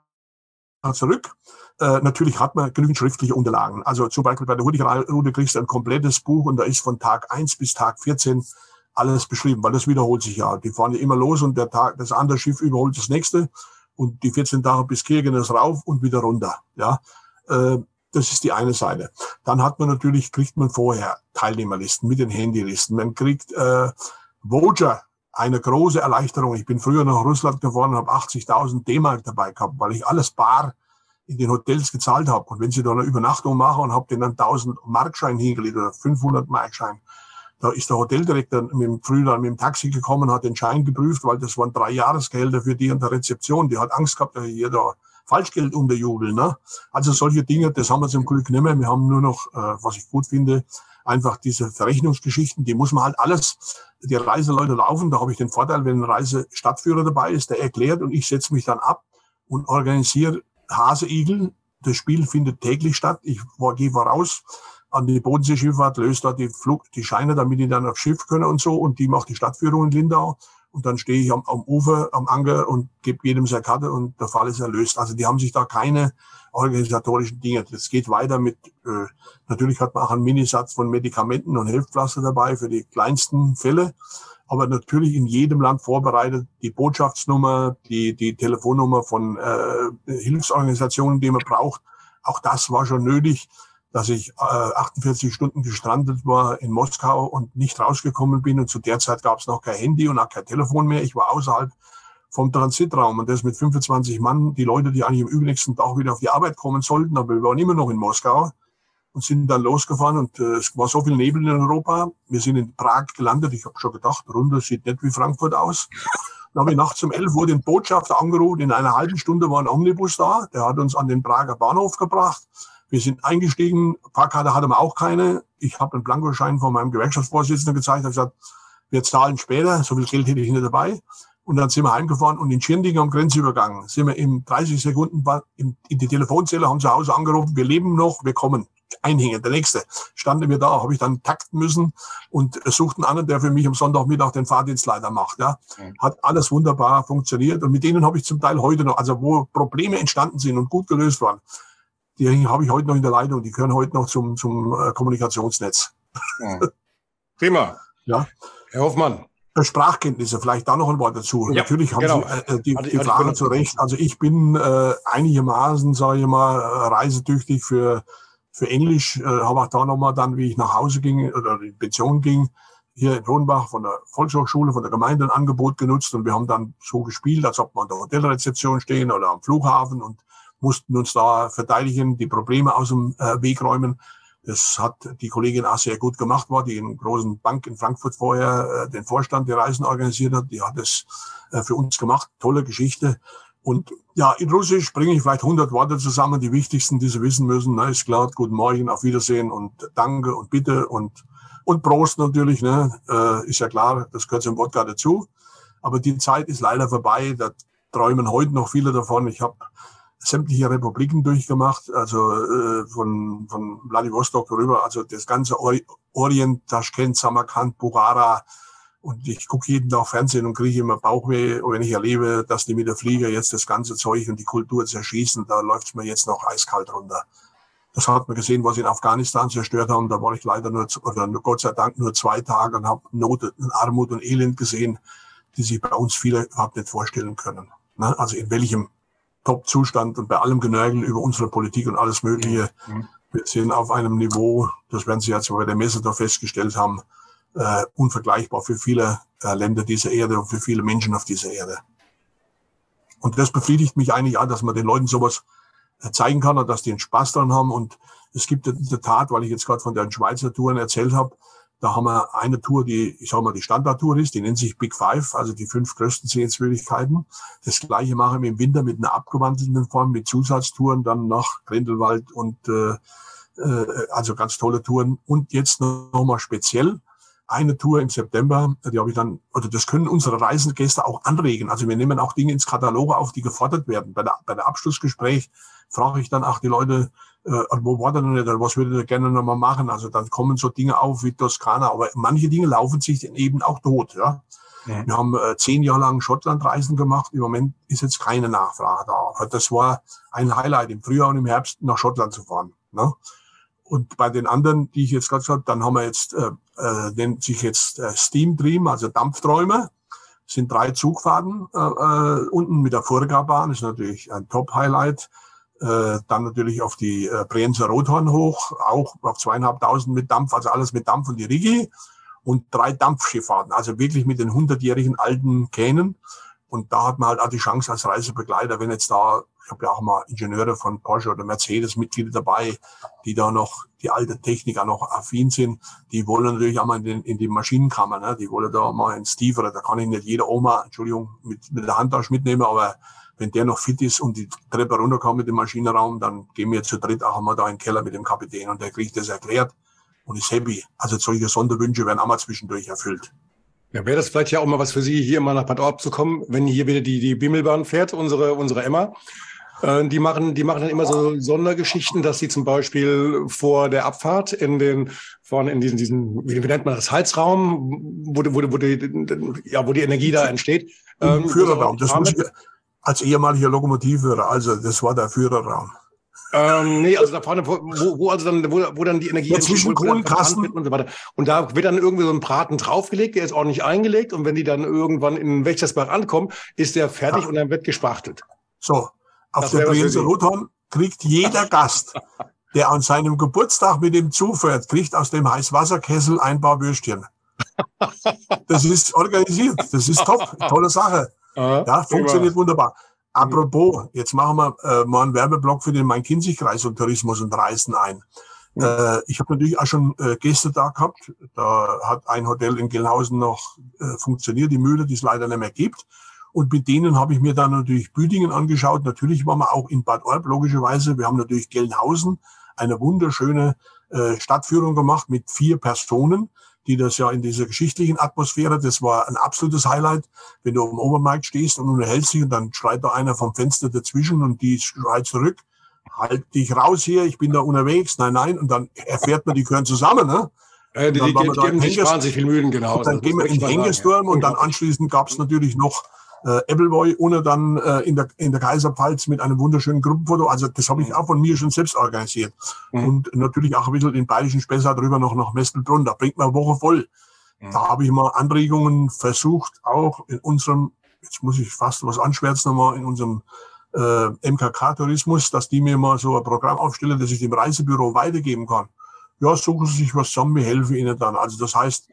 zurück. Äh, natürlich hat man genügend schriftliche Unterlagen. Also zum Beispiel bei der Hurtigrute kriegst du ein komplettes Buch und da ist von Tag 1 bis Tag 14 alles beschrieben, weil das wiederholt sich ja. Die fahren ja immer los und der Tag, das andere Schiff überholt das nächste und die 14 Tage bis Kirkenes rauf und wieder runter. Ja, äh, das ist die eine Seite. Dann hat man natürlich, kriegt man vorher Teilnehmerlisten mit den Handylisten. Man kriegt äh, Voger, eine große Erleichterung. Ich bin früher nach Russland gefahren und habe 80.000 D-Mark dabei gehabt, weil ich alles bar in den Hotels gezahlt habe. Und wenn Sie da eine Übernachtung machen und habe den dann 1000 Markschein hingelegt oder 500 Markschein, da ist der Hoteldirektor mit dem, früher mit dem Taxi gekommen, hat den Schein geprüft, weil das waren drei Jahresgehälter für die an der Rezeption. Die hat Angst gehabt, dass hier da Falschgeld unterjubeln. Ne? Also solche Dinge, das haben wir zum Glück nicht mehr. Wir haben nur noch, äh, was ich gut finde, einfach diese Verrechnungsgeschichten, die muss man halt alles, die Reiseleute laufen, da habe ich den Vorteil, wenn ein Reisestadtführer dabei ist, der erklärt und ich setze mich dann ab und organisiere Haseigel. Das Spiel findet täglich statt. Ich gehe voraus an die Bodenseeschifffahrt, löse da die Flug, die Scheine, damit die dann aufs Schiff können und so. Und die macht die Stadtführung in Lindau. Und dann stehe ich am, am Ufer, am Anker und gebe jedem seine Karte und der Fall ist erlöst. Also die haben sich da keine organisatorischen Dinge. Das geht weiter mit, äh, natürlich hat man auch einen Minisatz von Medikamenten und Hilfspflaster dabei für die kleinsten Fälle. Aber natürlich in jedem Land vorbereitet die Botschaftsnummer, die, die Telefonnummer von äh, Hilfsorganisationen, die man braucht. Auch das war schon nötig dass ich äh, 48 Stunden gestrandet war in Moskau und nicht rausgekommen bin. Und zu der Zeit gab es noch kein Handy und auch kein Telefon mehr. Ich war außerhalb vom Transitraum und das mit 25 Mann. Die Leute, die eigentlich am übrigen Tag wieder auf die Arbeit kommen sollten, aber wir waren immer noch in Moskau und sind dann losgefahren und äh, es war so viel Nebel in Europa. Wir sind in Prag gelandet. Ich habe schon gedacht, runter sieht nicht wie Frankfurt aus. Dann habe ich nachts um elf Uhr den Botschafter angerufen. In einer halben Stunde war ein Omnibus da. Der hat uns an den Prager Bahnhof gebracht. Wir sind eingestiegen, Fahrkarte hatte man auch keine. Ich habe einen Blankoschein von meinem Gewerkschaftsvorsitzenden gezeigt, habe gesagt, wir zahlen später, so viel Geld hätte ich nicht dabei. Und dann sind wir heimgefahren und in Schirnding am Grenzübergang sind wir in 30 Sekunden in, in die Telefonzelle, haben zu Hause angerufen, wir leben noch, wir kommen. Einhängen, der nächste. Standen wir da, habe ich dann takten müssen und suchten einen, der für mich am Sonntagmittag den Fahrdienstleiter macht. Ja. Hat alles wunderbar funktioniert und mit denen habe ich zum Teil heute noch, also wo Probleme entstanden sind und gut gelöst waren, die habe ich heute noch in der Leitung, die gehören heute noch zum, zum äh, Kommunikationsnetz. Ja. (laughs) Prima. Ja. Herr Hoffmann. Äh, Sprachkenntnisse, vielleicht da noch ein Wort dazu. Ja, Natürlich haben genau. Sie äh, die, die Frage zu Recht. Also ich bin äh, einigermaßen, sage ich mal, reisetüchtig für, für Englisch. Äh, habe auch da nochmal dann, wie ich nach Hause ging oder in Pension ging, hier in Ronbach von der Volkshochschule, von der Gemeinde ein Angebot genutzt und wir haben dann so gespielt, als ob wir an der Hotelrezeption stehen oder am Flughafen und mussten uns da verteidigen, die Probleme aus dem äh, Weg räumen. Das hat die Kollegin auch sehr gut gemacht, war die in großen Bank in Frankfurt vorher äh, den Vorstand der Reisen organisiert hat. Die hat es äh, für uns gemacht. Tolle Geschichte. Und ja, in Russisch bringe ich vielleicht 100 Worte zusammen, die wichtigsten, die Sie wissen müssen. Ne, ist klar, guten Morgen, auf Wiedersehen und Danke und Bitte und, und Prost natürlich. Ne, äh, ist ja klar, das gehört zum Wodka dazu. Aber die Zeit ist leider vorbei. Da träumen heute noch viele davon. Ich habe sämtliche Republiken durchgemacht, also äh, von, von Vladivostok rüber, also das ganze Orient, Taschkent, Samarkand, Bukhara. Und ich gucke jeden Tag Fernsehen und kriege immer Bauchweh, wenn ich erlebe, dass die mit der Flieger jetzt das ganze Zeug und die Kultur zerschießen, da läuft's mir jetzt noch eiskalt runter. Das hat man gesehen, was sie in Afghanistan zerstört haben. Da war ich leider nur, oder Gott sei Dank nur zwei Tage und habe Not, Armut und Elend gesehen, die sich bei uns viele überhaupt nicht vorstellen können. Ne? Also in welchem Top-Zustand und bei allem Genörgel über unsere Politik und alles Mögliche. Mhm. Wir sind auf einem Niveau, das werden Sie jetzt bei der Messe da festgestellt haben, äh, unvergleichbar für viele äh, Länder dieser Erde und für viele Menschen auf dieser Erde. Und das befriedigt mich eigentlich auch, dass man den Leuten sowas äh, zeigen kann und dass die einen Spaß dran haben. Und es gibt in der Tat, weil ich jetzt gerade von den Schweizer Touren erzählt habe, da haben wir eine Tour, die, ich sag mal, die Standardtour ist, die nennt sich Big Five, also die fünf größten Sehenswürdigkeiten. Das gleiche machen wir im Winter mit einer abgewandelten Form, mit Zusatztouren dann nach Grindelwald und äh, äh, also ganz tolle Touren. Und jetzt nochmal speziell eine Tour im September, die habe ich dann, oder das können unsere Reisengäste auch anregen. Also wir nehmen auch Dinge ins Katalog auf, die gefordert werden. Bei der, bei der Abschlussgespräch frage ich dann auch die Leute, äh, wo war denn nicht, was würdet ihr gerne nochmal machen? Also dann kommen so Dinge auf wie Toskana, aber manche Dinge laufen sich eben auch tot. Ja? ja. Wir haben äh, zehn Jahre lang Schottlandreisen gemacht. Im Moment ist jetzt keine Nachfrage da. Das war ein Highlight, im Frühjahr und im Herbst nach Schottland zu fahren. Ne? Und bei den anderen, die ich jetzt gerade gesagt dann haben wir jetzt, äh, äh, nennt sich jetzt äh, Steam Dream, also Dampfträume. Sind drei Zugfahrten äh, äh, unten mit der Vorgabahn, ist natürlich ein Top-Highlight äh, dann natürlich auf die äh, Brienzer Rothorn hoch, auch auf zweieinhalbtausend mit Dampf, also alles mit Dampf und die Rigi und drei Dampfschifffahrten, also wirklich mit den hundertjährigen alten Kähnen. Und da hat man halt auch die Chance als Reisebegleiter, wenn jetzt da, ich habe ja auch mal Ingenieure von Porsche oder Mercedes Mitglieder dabei, die da noch die alte Technik auch noch affin sind, die wollen natürlich auch mal in, den, in die Maschinenkammer, ne? die wollen da mal ins Tiefere, da kann ich nicht jede Oma, Entschuldigung, mit, mit der Handtasche mitnehmen, aber wenn der noch fit ist und die Treppe runterkommt mit dem Maschinenraum, dann gehen wir zu dritt auch einmal da in den Keller mit dem Kapitän und der kriegt das erklärt. und ist happy. Also solche Sonderwünsche werden auch mal zwischendurch erfüllt. Ja, wäre das vielleicht ja auch mal was für Sie, hier mal nach Bad Orb zu kommen, wenn hier wieder die, die Bimmelbahn fährt, unsere, unsere Emma. Äh, die machen, die machen dann immer so Sondergeschichten, dass sie zum Beispiel vor der Abfahrt in den, vorne in diesen, diesen, wie nennt man das, Heizraum, wo, wo, wo, die, ja, wo die Energie da entsteht. Ähm, Führerraum, das muss als ehemaliger Lokomotivführer, also das war der Führerraum. Ähm, nee, also da vorne, wo, wo also dann, wo, wo dann die Energie ja, zwischen Kohlenkasten und so weiter. Und da wird dann irgendwie so ein Braten draufgelegt, der ist ordentlich eingelegt und wenn die dann irgendwann in Wächtersbach ankommen, ist der fertig ja. und dann wird gespachtelt. So, auf das der Briense Rothorn kriegt jeder (laughs) Gast, der an seinem Geburtstag mit dem zufährt, kriegt aus dem Heißwasserkessel ein paar Würstchen. Das ist organisiert, das ist top, tolle Sache. Ja, funktioniert wunderbar. Apropos, jetzt machen wir äh, mal einen Werbeblock für den Main-Kinzig-Kreis und Tourismus und Reisen ein. Ja. Äh, ich habe natürlich auch schon äh, Gäste da gehabt. Da hat ein Hotel in Gelnhausen noch äh, funktioniert, die Mühle, die es leider nicht mehr gibt. Und mit denen habe ich mir dann natürlich Büdingen angeschaut. Natürlich waren wir auch in Bad Orb, logischerweise. Wir haben natürlich Gelnhausen, eine wunderschöne äh, Stadtführung gemacht mit vier Personen die das ja in dieser geschichtlichen Atmosphäre, das war ein absolutes Highlight, wenn du am Obermarkt stehst und unterhältst dich und dann schreit da einer vom Fenster dazwischen und die schreit zurück, halt dich raus hier, ich bin da unterwegs, nein, nein, und dann erfährt man, die gehören zusammen, ne? Äh, die, die geben sich wahnsinnig viel Mühen, genau. Und dann gehen wir in den Hengesturm und dann anschließend gab es natürlich noch äh, Appleboy ohne dann äh, in, der, in der Kaiserpfalz mit einem wunderschönen Gruppenfoto. Also das habe ich mhm. auch von mir schon selbst organisiert. Mhm. Und natürlich auch ein bisschen den bayerischen Spessart drüber noch nach Mestelbrunn. Da bringt man eine Woche voll. Mhm. Da habe ich mal Anregungen versucht, auch in unserem, jetzt muss ich fast was anschwärzen nochmal, in unserem äh, MKK-Tourismus, dass die mir mal so ein Programm aufstellen, das ich dem Reisebüro weitergeben kann. Ja, suchen Sie sich was zusammen, wir helfen Ihnen dann. Also das heißt,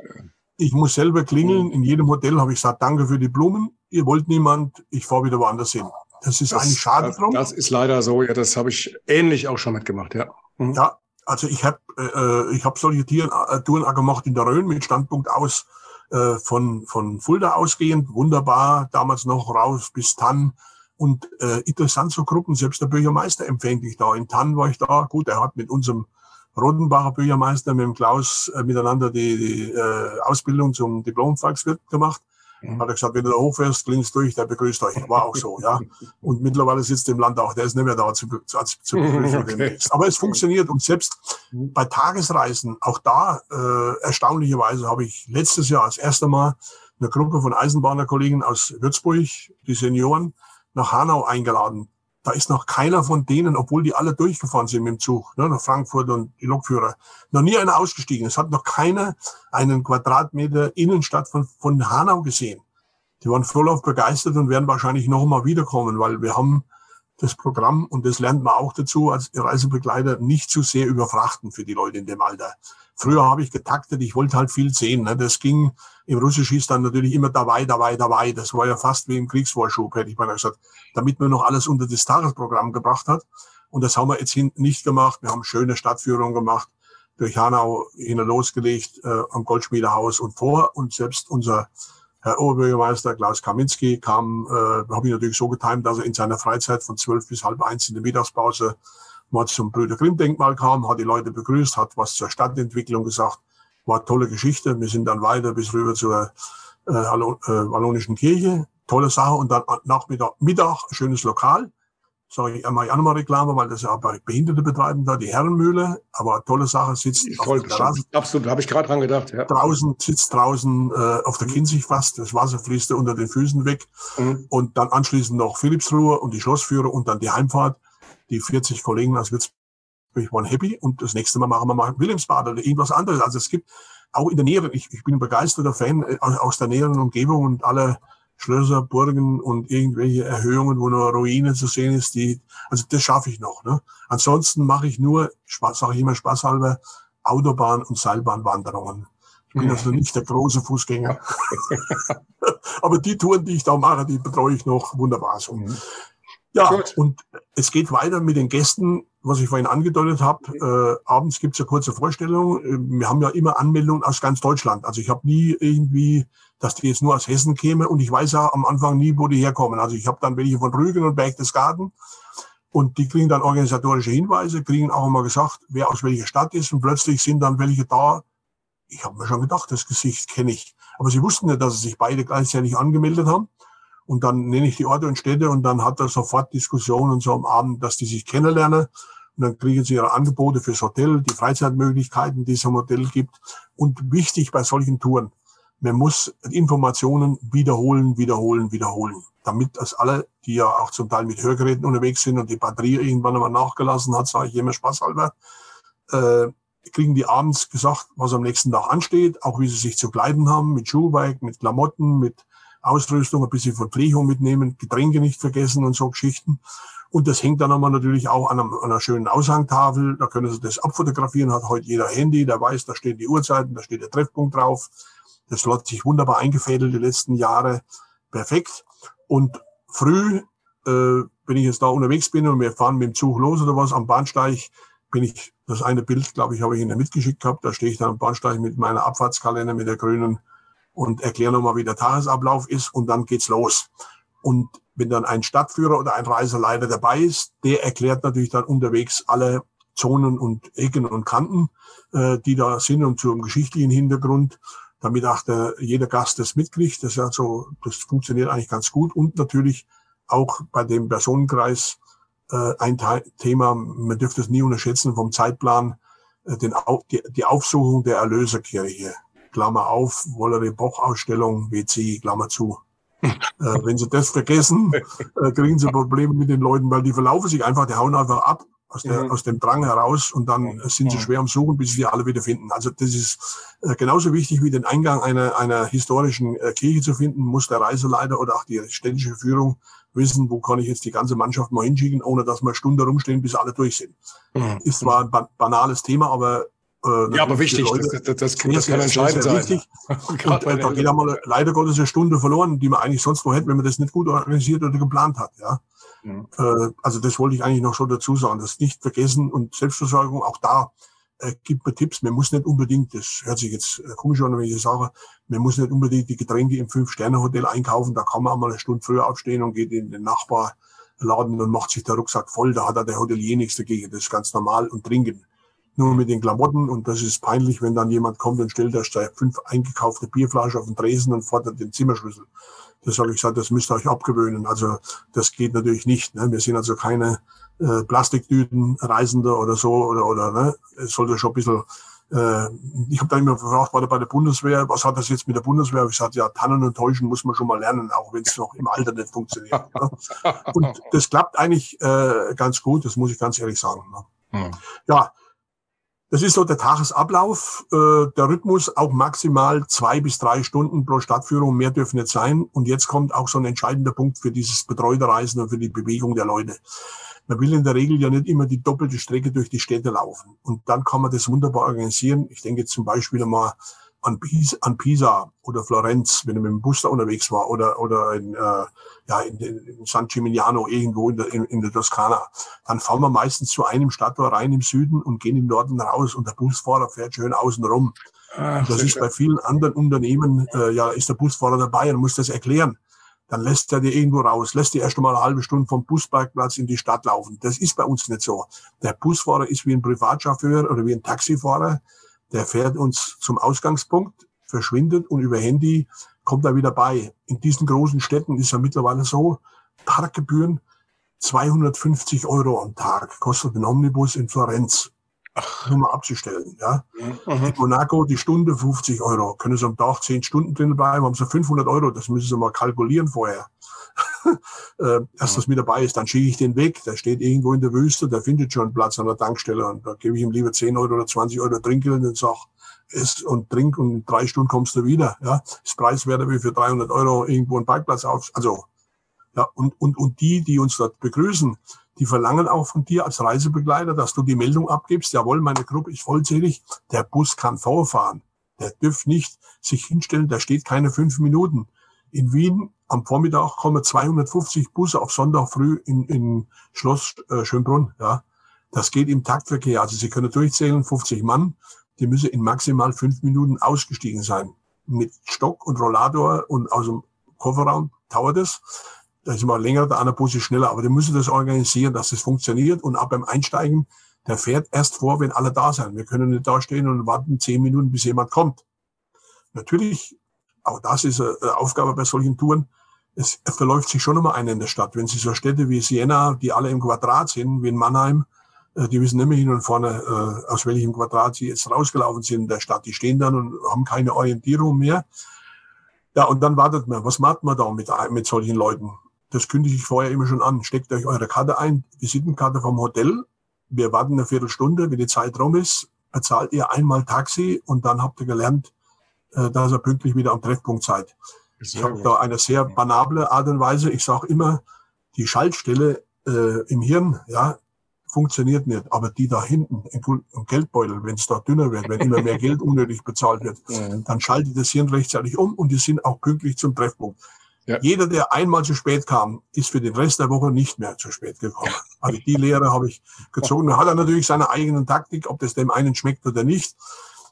ich muss selber klingeln. Mhm. In jedem Hotel habe ich gesagt, danke für die Blumen. Ihr wollt niemand, ich fahre wieder woanders hin. Das ist das, eigentlich schade drum. Das ist leider so. Ja, das habe ich ähnlich auch schon mitgemacht. Ja. Mhm. Ja, also ich habe äh, ich habe solche Touren, äh, Touren auch gemacht in der Rhön mit Standpunkt aus äh, von von Fulda ausgehend, wunderbar. Damals noch raus bis Tann und äh, interessant so Gruppen. Selbst der Bürgermeister empfängt dich da. In Tann war ich da. Gut, er hat mit unserem Rodenbacher Bürgermeister mit dem Klaus äh, miteinander die, die äh, Ausbildung zum Diplom-Volkswirt gemacht. Mhm. Hat er gesagt, wenn du da hochfährst, klingst durch, der begrüßt euch. War auch so, ja. Und mittlerweile sitzt im Land auch, der ist nicht mehr da zu, zu, zu begrüßen okay. Aber es funktioniert und selbst mhm. bei Tagesreisen, auch da äh, erstaunlicherweise habe ich letztes Jahr als erstes Mal eine Gruppe von Eisenbahnerkollegen aus Würzburg, die Senioren, nach Hanau eingeladen da ist noch keiner von denen, obwohl die alle durchgefahren sind mit dem Zug, ne, nach Frankfurt und die Lokführer, noch nie einer ausgestiegen. Es hat noch keiner einen Quadratmeter Innenstadt von, von Hanau gesehen. Die waren voll auf begeistert und werden wahrscheinlich noch mal wiederkommen, weil wir haben das Programm, und das lernt man auch dazu als Reisebegleiter, nicht zu sehr überfrachten für die Leute in dem Alter. Früher habe ich getaktet, ich wollte halt viel sehen. Ne? Das ging, im Russisch hieß dann natürlich immer dabei, dabei, dabei. Das war ja fast wie im Kriegsvorschub, hätte ich mal gesagt, damit man noch alles unter das Tagesprogramm gebracht hat. Und das haben wir jetzt nicht gemacht. Wir haben schöne Stadtführungen gemacht, durch Hanau hin losgelegt, äh, am Goldschmiedehaus und vor. Und selbst unser Herr Oberbürgermeister Klaus Kaminski kam, äh, habe ich natürlich so getimt, dass er in seiner Freizeit von zwölf bis halb eins in der Mittagspause mal zum Brüder Grimm Denkmal kam, hat die Leute begrüßt, hat was zur Stadtentwicklung gesagt. War tolle Geschichte. Wir sind dann weiter bis rüber zur äh, äh, Wallonischen Kirche. Tolle Sache. Und dann Nachmittag, Mittag, schönes Lokal sage ich einmal auch nochmal Reklame, weil das ja bei Behinderte betreiben da, die Herrenmühle, aber tolle Sache, sitzt Toll, auf der Terrasse. Absolut, habe ich gerade dran gedacht. Ja. Draußen, sitzt draußen äh, auf der. Kinzig fast, das Wasser fließt unter den Füßen weg mhm. und dann anschließend noch Philipsruhe und die Schlossführer und dann die Heimfahrt. Die 40 Kollegen aus Würzburg waren happy und das nächste Mal machen wir mal Wilhelmsbad oder irgendwas anderes. Also es gibt auch in der Nähe, ich, ich bin ein begeisterter Fan äh, aus der näheren Umgebung und alle Schlösser, Burgen und irgendwelche Erhöhungen, wo nur Ruine zu sehen ist, die, also das schaffe ich noch. Ne? Ansonsten mache ich nur, sage ich immer spaßhalber, Autobahn- und Seilbahnwanderungen. Ich bin also nicht der große Fußgänger. (laughs) (laughs) Aber die Touren, die ich da mache, die betreue ich noch wunderbar so. Mhm. Ja, Gut. und es geht weiter mit den Gästen, was ich vorhin angedeutet habe. Äh, abends gibt es ja kurze Vorstellung. Wir haben ja immer Anmeldungen aus ganz Deutschland. Also ich habe nie irgendwie dass die jetzt nur aus Hessen käme und ich weiß ja am Anfang nie, wo die herkommen. Also ich habe dann welche von Rügen und Berchtesgaden Und die kriegen dann organisatorische Hinweise, kriegen auch immer gesagt, wer aus welcher Stadt ist. Und plötzlich sind dann welche da. Ich habe mir schon gedacht, das Gesicht kenne ich. Aber sie wussten nicht, dass sie sich beide gleichzeitig angemeldet haben. Und dann nenne ich die Orte und Städte und dann hat er sofort Diskussionen so am Abend, dass die sich kennenlernen. Und dann kriegen sie ihre Angebote fürs Hotel, die Freizeitmöglichkeiten, die es im Hotel gibt. Und wichtig bei solchen Touren, man muss Informationen wiederholen, wiederholen, wiederholen, damit das alle, die ja auch zum Teil mit Hörgeräten unterwegs sind und die Batterie irgendwann einmal nachgelassen hat, sage ich immer spaßhalber, äh, kriegen die abends gesagt, was am nächsten Tag ansteht, auch wie sie sich zu kleiden haben, mit Schuhwerk, mit Klamotten, mit Ausrüstung, ein bisschen Verpflegung mitnehmen, Getränke nicht vergessen und so Geschichten. Und das hängt dann aber natürlich auch an, einem, an einer schönen Aushangtafel. Da können Sie das abfotografieren, hat heute jeder Handy, der weiß, da stehen die Uhrzeiten, da steht der Treffpunkt drauf. Das hat sich wunderbar eingefädelt die letzten Jahre. Perfekt. Und früh, äh, wenn ich jetzt da unterwegs bin und wir fahren mit dem Zug los oder was am Bahnsteig, bin ich, das eine Bild, glaube ich, habe ich Ihnen mitgeschickt gehabt. Da stehe ich dann am Bahnsteig mit meiner Abfahrtskalender, mit der grünen und erkläre nochmal, wie der Tagesablauf ist und dann geht's los. Und wenn dann ein Stadtführer oder ein Reiseleiter dabei ist, der erklärt natürlich dann unterwegs alle Zonen und Ecken und Kanten, äh, die da sind und zum geschichtlichen Hintergrund damit auch der, jeder Gast das mitkriegt. Das, ist also, das funktioniert eigentlich ganz gut. Und natürlich auch bei dem Personenkreis äh, ein Thema, man dürfte es nie unterschätzen vom Zeitplan, äh, den, die, die Aufsuchung der Erlöserkirche. Klammer auf, Wollery Boch Ausstellung, WC, Klammer zu. äh, wenn Sie das vergessen, (laughs) äh, kriegen Sie Probleme mit den Leuten, weil die verlaufen sich einfach, die hauen einfach ab aus, der, mhm. aus dem Drang heraus und dann mhm. sind sie schwer am Suchen, bis sie die alle wieder finden. Also das ist äh, genauso wichtig wie den Eingang einer, einer historischen äh, Kirche zu finden, muss der Reiseleiter oder auch die städtische Führung wissen, wo kann ich jetzt die ganze Mannschaft mal hinschicken, ohne dass wir Stunde rumstehen, bis alle durch sind. Mhm. Ist zwar ein ba banales Thema, aber äh, ja, aber wichtig, Leute, das, das, das, das kann entscheidend sein. Wichtig. (laughs) und, äh, da geht einmal leider Gottes eine Stunde verloren, die man eigentlich sonst wo hätte, wenn man das nicht gut organisiert oder geplant hat. Ja. Mhm. Äh, also das wollte ich eigentlich noch schon dazu sagen. Das nicht vergessen und Selbstversorgung, auch da äh, gibt mir Tipps. Man muss nicht unbedingt, das hört sich jetzt äh, komisch an, wenn ich das sage, man muss nicht unbedingt die Getränke im Fünf-Sterne-Hotel einkaufen. Da kann man auch mal eine Stunde früher aufstehen und geht in den Nachbarladen und macht sich der Rucksack voll. Da hat er der Hotelier nichts dagegen. Das ist ganz normal und trinken. Nur mit den Klamotten und das ist peinlich, wenn dann jemand kommt und stellt da fünf eingekaufte Bierflaschen auf den Tresen und fordert den Zimmerschlüssel. Das habe ich gesagt, das müsst ihr euch abgewöhnen. Also das geht natürlich nicht. Ne? Wir sind also keine äh, Plastiktüten-Reisende oder so oder oder ne? Es sollte schon ein bisschen äh, ich habe dann immer gefragt, war der bei der Bundeswehr, was hat das jetzt mit der Bundeswehr? Ich sagte, ja, Tannen und Täuschen muss man schon mal lernen, auch wenn es noch im Alter nicht funktioniert. ne? (laughs) Und das klappt eigentlich äh, ganz gut, das muss ich ganz ehrlich sagen. Ne? Hm. Ja, das ist so der Tagesablauf, äh, der Rhythmus, auch maximal zwei bis drei Stunden pro Stadtführung, mehr dürfen nicht sein. Und jetzt kommt auch so ein entscheidender Punkt für dieses betreute Reisen und für die Bewegung der Leute. Man will in der Regel ja nicht immer die doppelte Strecke durch die Städte laufen. Und dann kann man das wunderbar organisieren. Ich denke zum Beispiel einmal an Pisa, an Pisa oder Florenz, wenn er mit dem Bus da unterwegs war, oder, oder in, äh, ja, in, in San Gimignano irgendwo in der, in, in der Toskana, dann fahren wir meistens zu einem Stadttor rein im Süden und gehen im Norden raus und der Busfahrer fährt schön außen rum. Ach, das ist bei vielen anderen Unternehmen, äh, ja, ist der Busfahrer dabei und muss das erklären. Dann lässt er die irgendwo raus, lässt die erst einmal eine halbe Stunde vom Busparkplatz in die Stadt laufen. Das ist bei uns nicht so. Der Busfahrer ist wie ein Privatchauffeur oder wie ein Taxifahrer der fährt uns zum Ausgangspunkt, verschwindet und über Handy kommt er wieder bei. In diesen großen Städten ist er mittlerweile so, Parkgebühren 250 Euro am Tag kostet ein Omnibus in Florenz. Ach. Nur mal abzustellen, ja. Mhm. In Monaco die Stunde 50 Euro. Können Sie am Tag 10 Stunden drin bleiben, haben Sie 500 Euro. Das müssen Sie mal kalkulieren vorher. (laughs) äh, erst was mit dabei ist, dann schicke ich den weg. Der steht irgendwo in der Wüste, der findet schon Platz an der Tankstelle und da gebe ich ihm lieber 10 Euro oder 20 Euro Trinkgeld und sage, ess und trink und in drei Stunden kommst du wieder. Ja, ist preiswerter wie für 300 Euro irgendwo einen Parkplatz auf. Also ja, und, und, und die, die uns dort begrüßen, die verlangen auch von dir als Reisebegleiter, dass du die Meldung abgibst, jawohl, meine Gruppe ist vollzählig, der Bus kann vorfahren. Der dürft nicht sich hinstellen, da steht keine fünf Minuten. In Wien am Vormittag kommen 250 Busse auf Sonntag früh in, in Schloss äh, Schönbrunn. Ja, das geht im Taktverkehr. Also Sie können durchzählen, 50 Mann. Die müssen in maximal fünf Minuten ausgestiegen sein. Mit Stock und Rollator und aus dem Kofferraum dauert es. Da ist mal länger, der andere Bus ist schneller, aber die müssen das organisieren, dass das funktioniert und ab beim Einsteigen, der fährt erst vor, wenn alle da sind. Wir können nicht da stehen und warten zehn Minuten, bis jemand kommt. Natürlich, auch das ist eine Aufgabe bei solchen Touren, es verläuft sich schon immer ein in der Stadt. Wenn Sie so Städte wie Siena, die alle im Quadrat sind, wie in Mannheim, äh, die wissen mehr hin und vorne, äh, aus welchem Quadrat sie jetzt rausgelaufen sind in der Stadt. Die stehen dann und haben keine Orientierung mehr. Ja, und dann wartet man. Was macht man da mit, mit solchen Leuten? Das kündige ich vorher immer schon an. Steckt euch eure Karte ein, Visitenkarte vom Hotel. Wir warten eine Viertelstunde, wenn die Zeit rum ist, bezahlt ihr einmal Taxi und dann habt ihr gelernt, äh, dass ihr pünktlich wieder am Treffpunkt seid. Ich habe da eine sehr banable Art und Weise. Ich sage immer, die Schaltstelle äh, im Hirn, ja, funktioniert nicht. Aber die da hinten im, Geldbeutel, wenn es da dünner wird, wenn immer mehr (laughs) Geld unnötig bezahlt wird, dann schaltet das Hirn rechtzeitig um und die sind auch pünktlich zum Treffpunkt. Ja. Jeder, der einmal zu spät kam, ist für den Rest der Woche nicht mehr zu spät gekommen. Also die Lehre habe ich gezogen. Da hat er natürlich seine eigenen Taktik, ob das dem einen schmeckt oder nicht.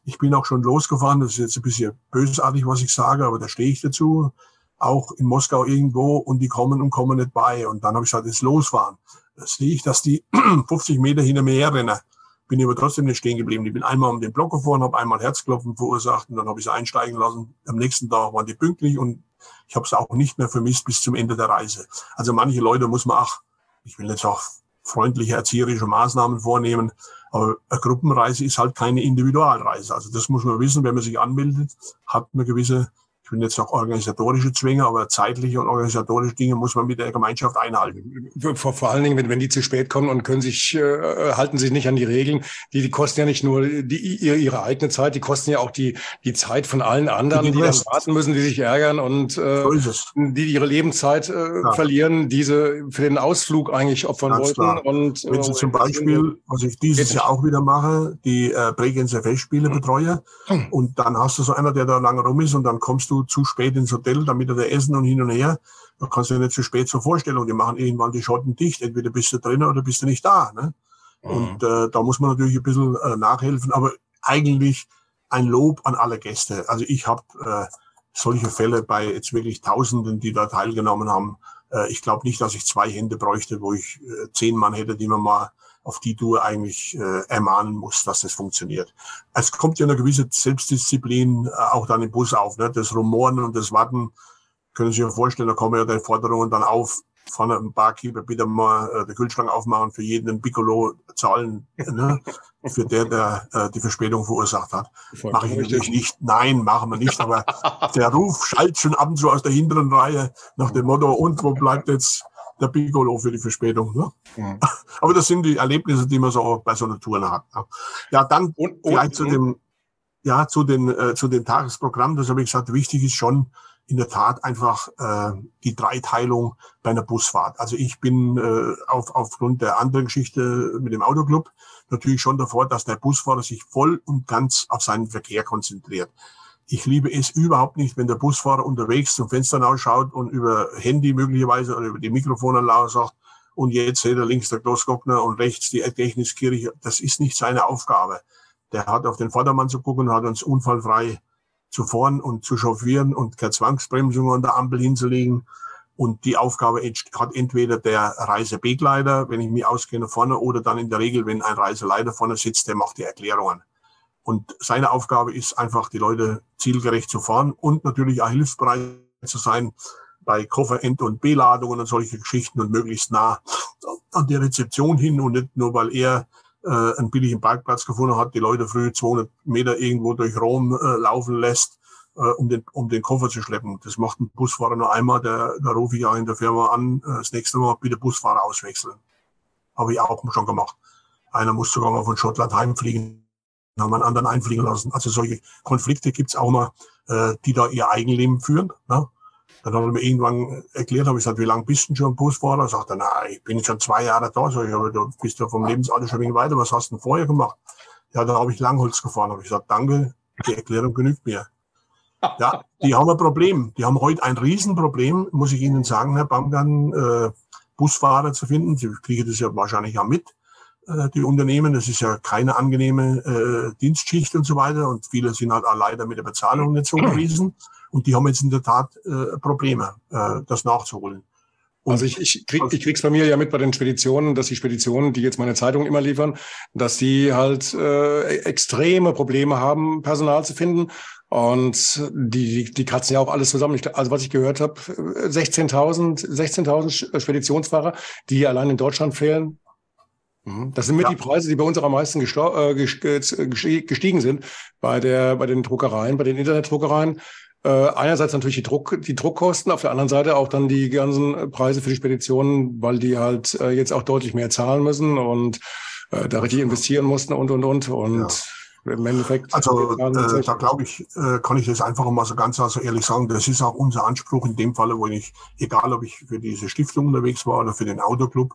Ich bin auch schon losgefahren. Das ist jetzt ein bisschen bösartig, was ich sage, aber da stehe ich dazu. Auch in Moskau irgendwo und die kommen und kommen nicht bei. Und dann habe ich gesagt, jetzt losfahren. Da sehe ich, dass die (clears throat) 50 Meter hinter mir herrennen. Bin aber trotzdem nicht stehen geblieben. Ich bin einmal um den Block gefahren, habe einmal Herzklopfen verursacht und dann habe ich sie einsteigen lassen. Am nächsten Tag waren die pünktlich und ich habe es auch nicht mehr vermisst bis zum Ende der Reise. Also manche Leute muss man auch, ich will jetzt auch freundliche erzieherische Maßnahmen vornehmen, aber eine Gruppenreise ist halt keine Individualreise. Also das muss man wissen, wenn man sich anmeldet, hat man gewisse ich will jetzt auch organisatorische Zwänge, aber zeitliche und organisatorische Dinge muss man mit der Gemeinschaft einhalten. Vor, vor allen Dingen, wenn, wenn die zu spät kommen und können sich, äh, halten sich nicht an die Regeln, die, die kosten ja nicht nur die, ihre, ihre eigene Zeit, die kosten ja auch die, die Zeit von allen anderen, die, die dann warten müssen, die sich ärgern und äh, so die ihre Lebenszeit äh, ja. verlieren, diese für den Ausflug eigentlich opfern Ganz wollten. Klar. Und, wenn Sie äh, zum Beispiel, was ich dieses Jahr auch wieder mache, die äh, Bregenzer Festspiele hm. betreue hm. und dann hast du so einer, der da lange rum ist und dann kommst du zu spät ins Hotel, damit er da essen und hin und her. Da kannst du nicht zu spät zur Vorstellung. Die machen irgendwann die Schotten dicht. Entweder bist du drin oder bist du nicht da. Ne? Mhm. Und äh, da muss man natürlich ein bisschen äh, nachhelfen. Aber eigentlich ein Lob an alle Gäste. Also ich habe äh, solche Fälle bei jetzt wirklich Tausenden, die da teilgenommen haben. Äh, ich glaube nicht, dass ich zwei Hände bräuchte, wo ich äh, zehn Mann hätte, die man mal auf die du eigentlich äh, ermahnen musst, dass das funktioniert. Es kommt ja eine gewisse Selbstdisziplin äh, auch dann im Bus auf. Ne? Das Rumoren und das Warten, können Sie sich ja vorstellen, da kommen ja die Forderungen dann auf, von einem Barkeeper bitte mal äh, den Kühlschrank aufmachen, für jeden ein Piccolo zahlen, ne? (laughs) für der, der äh, die Verspätung verursacht hat. Mache ich natürlich nicht. Nein, machen wir nicht. Aber (laughs) der Ruf schallt schon ab und zu aus der hinteren Reihe nach dem Motto, und wo bleibt jetzt der Piccolo für die Verspätung. Ne? Mhm. (laughs) Aber das sind die Erlebnisse, die man so bei so einer Tour hat. Ne? Ja, dann und, vielleicht und, zu dem, ja, zu den, äh, zu den Tagesprogramm. Das habe ich gesagt, wichtig ist schon in der Tat einfach äh, die Dreiteilung bei einer Busfahrt. Also ich bin äh, auf, aufgrund der anderen Geschichte mit dem Autoclub natürlich schon davor, dass der Busfahrer sich voll und ganz auf seinen Verkehr konzentriert. Ich liebe es überhaupt nicht, wenn der Busfahrer unterwegs zum Fenster ausschaut und über Handy möglicherweise oder über die Mikrofonanlage sagt, und jetzt seht er links der Glossglockner und rechts die Gedächtniskirche. Das ist nicht seine Aufgabe. Der hat auf den Vordermann zu gucken hat uns unfallfrei zu fahren und zu chauffieren und keine Zwangsbremsung an der Ampel hinzulegen. Und die Aufgabe hat entweder der Reisebegleiter, wenn ich mich auskenne, vorne, oder dann in der Regel, wenn ein Reiseleiter vorne sitzt, der macht die Erklärungen. Und seine Aufgabe ist einfach, die Leute zielgerecht zu fahren und natürlich auch hilfsbereit zu sein bei Koffer, End- und Beladungen und solche Geschichten und möglichst nah an der Rezeption hin und nicht nur, weil er äh, einen billigen Parkplatz gefunden hat, die Leute früh 200 Meter irgendwo durch Rom äh, laufen lässt, äh, um, den, um den Koffer zu schleppen. Das macht ein Busfahrer nur einmal, da, da rufe ich auch in der Firma an, äh, das nächste Mal bitte Busfahrer auswechseln. Habe ich auch schon gemacht. Einer muss sogar mal von Schottland heimfliegen haben einen anderen einfliegen lassen. Also solche Konflikte gibt's auch mal, äh, die da ihr Eigenleben führen. Ne? Dann hat er mir irgendwann erklärt, habe ich gesagt, wie lange bist du schon Busfahrer? Sagt er, na, ich bin schon zwei Jahre da. Sag ich, aber du bist ja vom Lebensalter schon ein wenig weiter. Was hast du denn vorher gemacht? Ja, da habe ich Langholz gefahren. Habe ich gesagt, danke, die Erklärung genügt mir. Ja, die haben ein Problem. Die haben heute ein Riesenproblem, muss ich Ihnen sagen, Herr Baumgarten, äh, Busfahrer zu finden. Sie kriegen das ja wahrscheinlich auch mit. Äh, die Unternehmen. Das ist ja keine angenehme äh, Dienstschicht und so weiter. Und viele sind halt auch leider mit der Bezahlung nicht so gewesen. Und die haben jetzt in der Tat äh, Probleme, äh, das nachzuholen. Also ich, ich, krieg, ich krieg's bei mir ja mit bei den Speditionen, dass die Speditionen, die jetzt meine Zeitung immer liefern, dass die halt äh, extreme Probleme haben, Personal zu finden. Und die, die, die kratzen ja auch alles zusammen. Ich, also was ich gehört habe, 16.000 16.000 Speditionsfahrer, die allein in Deutschland fehlen. Mhm. Das sind mit ja. die Preise, die bei uns auch am meisten äh, gestiegen sind bei der bei den Druckereien, bei den Internetdruckereien. Äh, einerseits natürlich die, Druck, die Druckkosten, auf der anderen Seite auch dann die ganzen Preise für die Speditionen, weil die halt äh, jetzt auch deutlich mehr zahlen müssen und äh, da richtig investieren mussten und und und und ja. im Endeffekt. Also äh, da glaube ich, äh, kann ich das einfach mal so ganz also ehrlich sagen, das ist auch unser Anspruch in dem Falle, wo ich, egal ob ich für diese Stiftung unterwegs war oder für den Autoclub,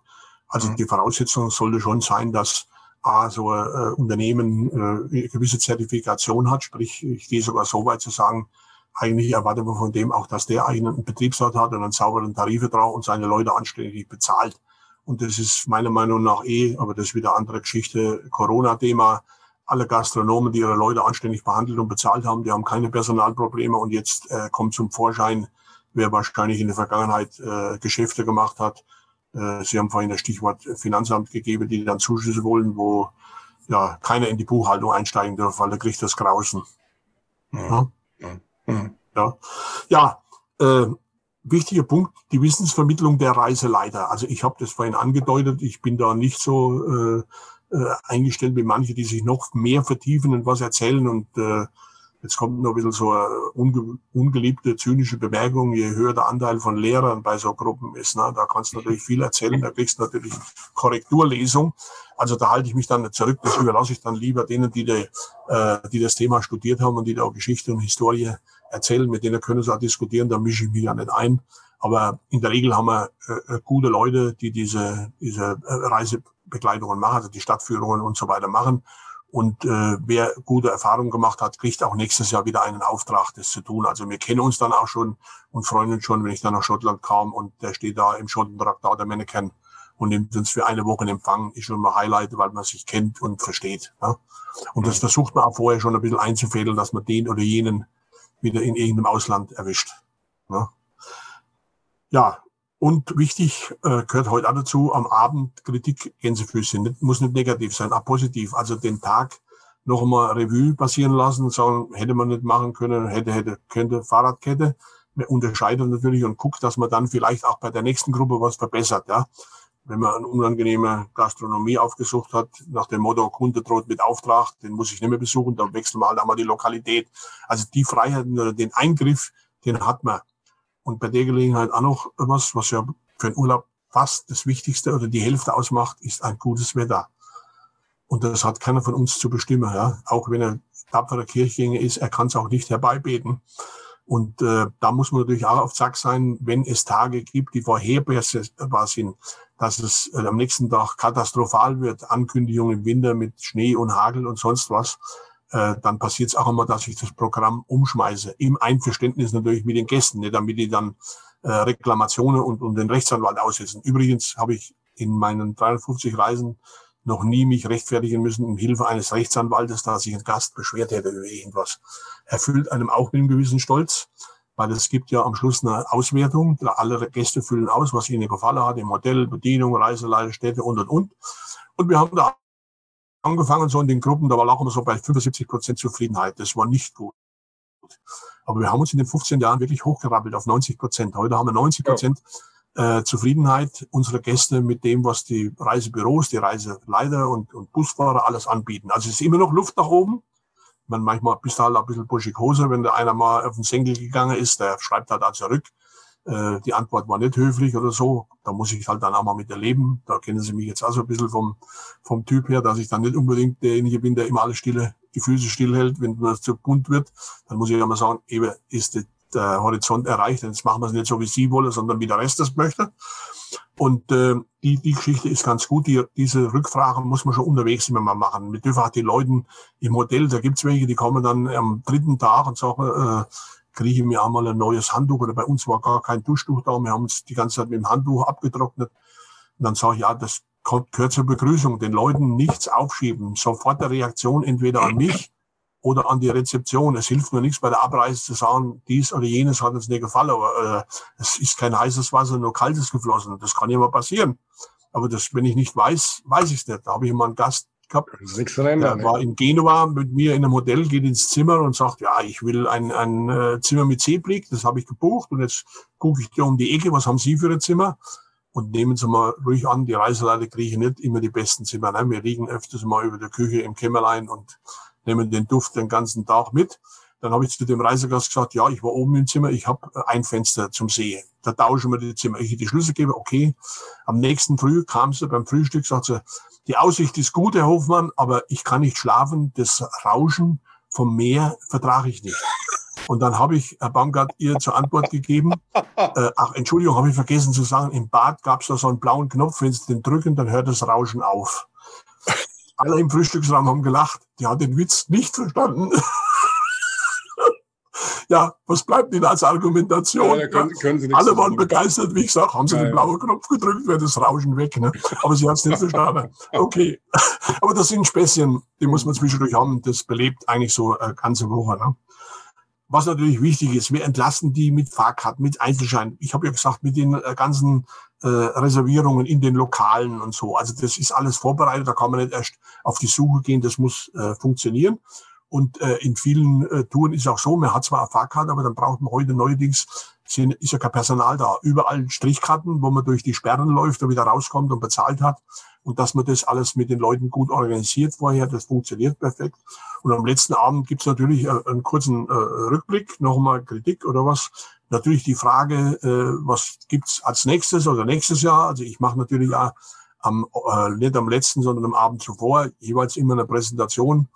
also mhm. die Voraussetzung sollte schon sein, dass A, so ein äh, Unternehmen äh, eine gewisse Zertifikation hat, sprich ich gehe sogar so weit zu sagen, eigentlich erwarten wir von dem auch, dass der einen Betriebsrat hat und einen sauberen Tarifvertrag und seine Leute anständig bezahlt. Und das ist meiner Meinung nach eh, aber das ist wieder eine andere Geschichte, Corona-Thema. Alle Gastronomen, die ihre Leute anständig behandelt und bezahlt haben, die haben keine Personalprobleme und jetzt äh, kommt zum Vorschein, wer wahrscheinlich in der Vergangenheit äh, Geschäfte gemacht hat. Äh, Sie haben vorhin das Stichwort Finanzamt gegeben, die dann Zuschüsse wollen, wo ja keiner in die Buchhaltung einsteigen darf, weil da kriegt das Grausen. Ja. ja. Mhm. Ja, ja äh, wichtiger Punkt, die Wissensvermittlung der Reiseleiter. Also ich habe das vorhin angedeutet, ich bin da nicht so äh, äh, eingestellt wie manche, die sich noch mehr vertiefen und was erzählen und äh, Jetzt kommt noch ein bisschen so eine unge ungeliebte, zynische Bemerkung, je höher der Anteil von Lehrern bei so Gruppen ist. Ne? Da kannst du natürlich viel erzählen, da kriegst du natürlich Korrekturlesung. Also da halte ich mich dann zurück, das überlasse ich dann lieber denen, die, die, äh, die das Thema studiert haben und die da auch Geschichte und Historie erzählen, mit denen können sie auch diskutieren, da mische ich mich ja nicht ein. Aber in der Regel haben wir äh, äh gute Leute, die diese, diese äh, Reisebegleitungen machen, also die Stadtführungen und so weiter machen. Und äh, wer gute Erfahrungen gemacht hat, kriegt auch nächstes Jahr wieder einen Auftrag, das zu tun. Also wir kennen uns dann auch schon und freuen uns schon, wenn ich dann nach Schottland kam und der steht da im Schottentraktat der Mannequin und nimmt uns für eine Woche in Empfang, ist schon mal Highlight, weil man sich kennt und versteht. Ja? Und das versucht man auch vorher schon ein bisschen einzufädeln, dass man den oder jenen wieder in irgendeinem Ausland erwischt. Ja, ja und wichtig äh, gehört heute auch dazu, am Abend Kritik Gänsefüße. Nicht, muss nicht negativ sein, auch positiv. Also den Tag noch einmal Revue passieren lassen, sagen, hätte man nicht machen können, hätte, hätte, könnte, Fahrradkette. Man unterscheidet natürlich und guckt, dass man dann vielleicht auch bei der nächsten Gruppe was verbessert. Ja. Wenn man eine unangenehme Gastronomie aufgesucht hat, nach dem Motto, Kunde droht mit Auftrag, den muss ich nicht mehr besuchen, dann wechseln wir halt einmal die Lokalität. Also die Freiheiten oder den Eingriff, den hat man. Und bei der Gelegenheit auch noch was, was ja für einen Urlaub fast das Wichtigste oder die Hälfte ausmacht, ist ein gutes Wetter. Und das hat keiner von uns zu bestimmen. Ja? Auch wenn er tapferer Kirchgänger ist, er kann es auch nicht herbeibeten. Und äh, da muss man natürlich auch auf Zack sein, wenn es Tage gibt, die vorhersehbar sind, dass es äh, am nächsten Tag katastrophal wird, Ankündigungen im Winter mit Schnee und Hagel und sonst was, äh, dann passiert es auch immer, dass ich das Programm umschmeiße. Im Einverständnis natürlich mit den Gästen, nicht damit die dann äh, Reklamationen und, und den Rechtsanwalt aussetzen. Übrigens habe ich in meinen 350 Reisen noch nie mich rechtfertigen müssen um Hilfe eines Rechtsanwaltes, da sich ein Gast beschwert hätte über irgendwas. Erfüllt einem auch mit einem gewissen Stolz, weil es gibt ja am Schluss eine Auswertung. Alle Gäste füllen aus, was ihnen gefallen hat, im Hotel, Bedienung, Reiseleiter, Städte und, und, und. Und wir haben da angefangen, so in den Gruppen, da war auch immer so bei 75 Prozent Zufriedenheit. Das war nicht gut. Aber wir haben uns in den 15 Jahren wirklich hochgerappelt auf 90 Prozent. Heute haben wir 90 Prozent äh, Zufriedenheit unserer Gäste mit dem, was die Reisebüros, die Reiseleiter und, und Busfahrer alles anbieten. Also es ist immer noch Luft nach oben. Man manchmal bist du halt ein bisschen buschig Hose, wenn da einer mal auf den Senkel gegangen ist, der schreibt halt da zurück. Äh, die Antwort war nicht höflich oder so. Da muss ich halt dann auch mal mit erleben. Da kennen Sie mich jetzt auch so ein bisschen vom, vom Typ her, dass ich dann nicht unbedingt derjenige bin, der immer alles stille, die Füße stillhält, wenn das zu bunt wird. Dann muss ich ja mal sagen, eben ist der Horizont erreicht. Jetzt machen wir es nicht so, wie Sie wollen, sondern wie der Rest das möchte. Und äh, die, die Geschichte ist ganz gut. Die, diese Rückfragen muss man schon unterwegs immer mal machen. Wir dürfen auch die Leuten im Hotel, da gibt's welche, die kommen dann am dritten Tag und sagen, äh, kriege ich mir einmal ein neues Handtuch oder bei uns war gar kein Duschtuch da. Wir haben uns die ganze Zeit mit dem Handtuch abgetrocknet. Und dann sage ich, ja, das gehört zur Begrüßung. Den Leuten nichts aufschieben. Sofort eine Reaktion entweder an mich oder an die Rezeption. Es hilft mir nichts bei der Abreise zu sagen, dies oder jenes hat uns nicht gefallen, aber äh, es ist kein heißes Wasser, nur kaltes geflossen. Das kann ja mal passieren. Aber das, wenn ich nicht weiß, weiß ich es nicht. Da habe ich immer einen Gast gehabt, der war in Genua mit mir in einem Hotel, geht ins Zimmer und sagt, ja, ich will ein, ein äh, Zimmer mit Seeblick, das habe ich gebucht und jetzt gucke ich dir um die Ecke, was haben Sie für ein Zimmer? Und nehmen Sie mal ruhig an, die Reiseleiter kriegen nicht immer die besten Zimmer. Ne? Wir liegen öfters mal über der Küche im Kämmerlein und nehmen den Duft den ganzen Tag mit. Dann habe ich zu dem Reisegast gesagt, ja, ich war oben im Zimmer, ich habe ein Fenster zum See. Da tauschen wir die Zimmer. Ich die Schlüssel gebe, okay. Am nächsten Früh kam sie beim Frühstück, sagt sie, die Aussicht ist gut, Herr Hofmann, aber ich kann nicht schlafen. Das Rauschen vom Meer vertrage ich nicht. Und dann habe ich, Herr Baumgart, ihr zur Antwort gegeben, äh, ach, Entschuldigung, habe ich vergessen zu sagen, im Bad gab es da so einen blauen Knopf, wenn Sie den drücken, dann hört das Rauschen auf alle im Frühstücksraum haben gelacht. Die hat den Witz nicht verstanden. (laughs) ja, was bleibt Ihnen als Argumentation? Ja, können, können alle waren begeistert, wie ich sage, haben Sie ja, den blauen Knopf gedrückt, wäre das Rauschen weg. Ne? Aber sie hat es nicht verstanden. Okay. (laughs) Aber das sind Späßchen, die muss man zwischendurch haben. Das belebt eigentlich so eine ganze Woche. Ne? Was natürlich wichtig ist, wir entlasten die mit Fahrkarten, mit Einzelschein. Ich habe ja gesagt, mit den äh, ganzen äh, Reservierungen in den Lokalen und so. Also das ist alles vorbereitet, da kann man nicht erst auf die Suche gehen, das muss äh, funktionieren. Und äh, in vielen äh, Touren ist auch so, man hat zwar eine Fahrkarte, aber dann braucht man heute neuerdings, sind, ist ja kein Personal da. Überall Strichkarten, wo man durch die Sperren läuft und wieder rauskommt und bezahlt hat und dass man das alles mit den Leuten gut organisiert vorher, das funktioniert perfekt. Und am letzten Abend gibt's natürlich äh, einen kurzen äh, Rückblick, nochmal Kritik oder was. Natürlich die Frage, äh, was gibt's als nächstes oder nächstes Jahr. Also ich mache natürlich auch am, äh, nicht am letzten, sondern am Abend zuvor jeweils immer eine Präsentation,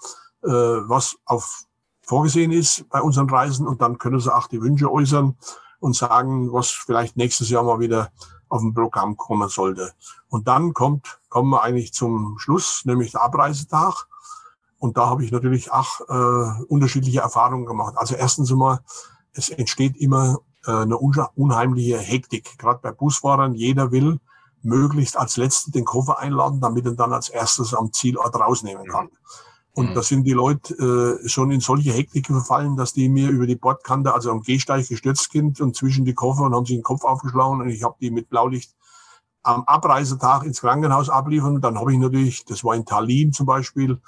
äh, was auf vorgesehen ist bei unseren Reisen und dann können sie auch die Wünsche äußern und sagen, was vielleicht nächstes Jahr mal wieder auf dem Programm kommen sollte. Und dann kommt, kommen wir eigentlich zum Schluss, nämlich der Abreisetag. Und da habe ich natürlich auch äh, unterschiedliche Erfahrungen gemacht. Also erstens einmal, es entsteht immer äh, eine unheimliche Hektik, gerade bei Busfahrern. Jeder will möglichst als Letzten den Koffer einladen, damit er dann als erstes am Zielort rausnehmen kann. Und mhm. da sind die Leute äh, schon in solche Hektik verfallen, dass die mir über die Bordkante, also am Gehsteig gestürzt sind und zwischen die Koffer und haben sich den Kopf aufgeschlagen und ich habe die mit Blaulicht am Abreisetag ins Krankenhaus abliefern. Dann habe ich natürlich, das war in Tallinn zum Beispiel,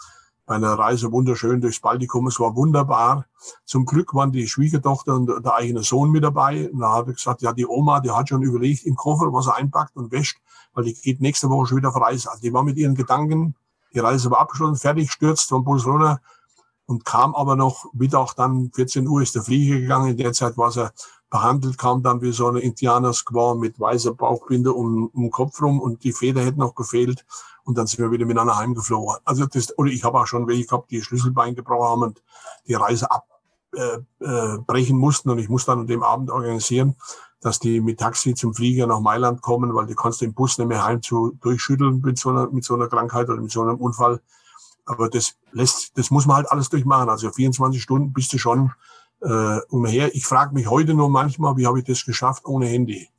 bei einer Reise wunderschön durchs Baltikum. Es war wunderbar. Zum Glück waren die Schwiegertochter und der eigene Sohn mit dabei. Und da hat er gesagt, ja, die Oma, die hat schon überlegt im Koffer, was er einpackt und wäscht, weil die geht nächste Woche schon wieder auf Reise. Also die war mit ihren Gedanken die Reise war abgeschlossen, fertig, stürzt vom Bus runter und kam aber noch Mittag dann, 14 Uhr ist der Flieger gegangen. In der Zeit war er behandelt, kam dann wie so eine Indianer-Squaw mit weißer Bauchbinde um, um den Kopf rum und die Feder hätte noch gefehlt. Und dann sind wir wieder miteinander heimgeflogen. Also das, oder ich habe auch schon welche gehabt, die Schlüsselbein gebrochen haben und die Reise abbrechen äh, äh, mussten. Und ich muss dann an dem Abend organisieren, dass die mit Taxi zum Flieger nach Mailand kommen, weil die kannst den Bus nicht mehr heim zu durchschütteln mit so einer, mit so einer Krankheit oder mit so einem Unfall. Aber das lässt, das muss man halt alles durchmachen. Also 24 Stunden bist du schon äh, umher. Ich frage mich heute nur manchmal, wie habe ich das geschafft ohne Handy?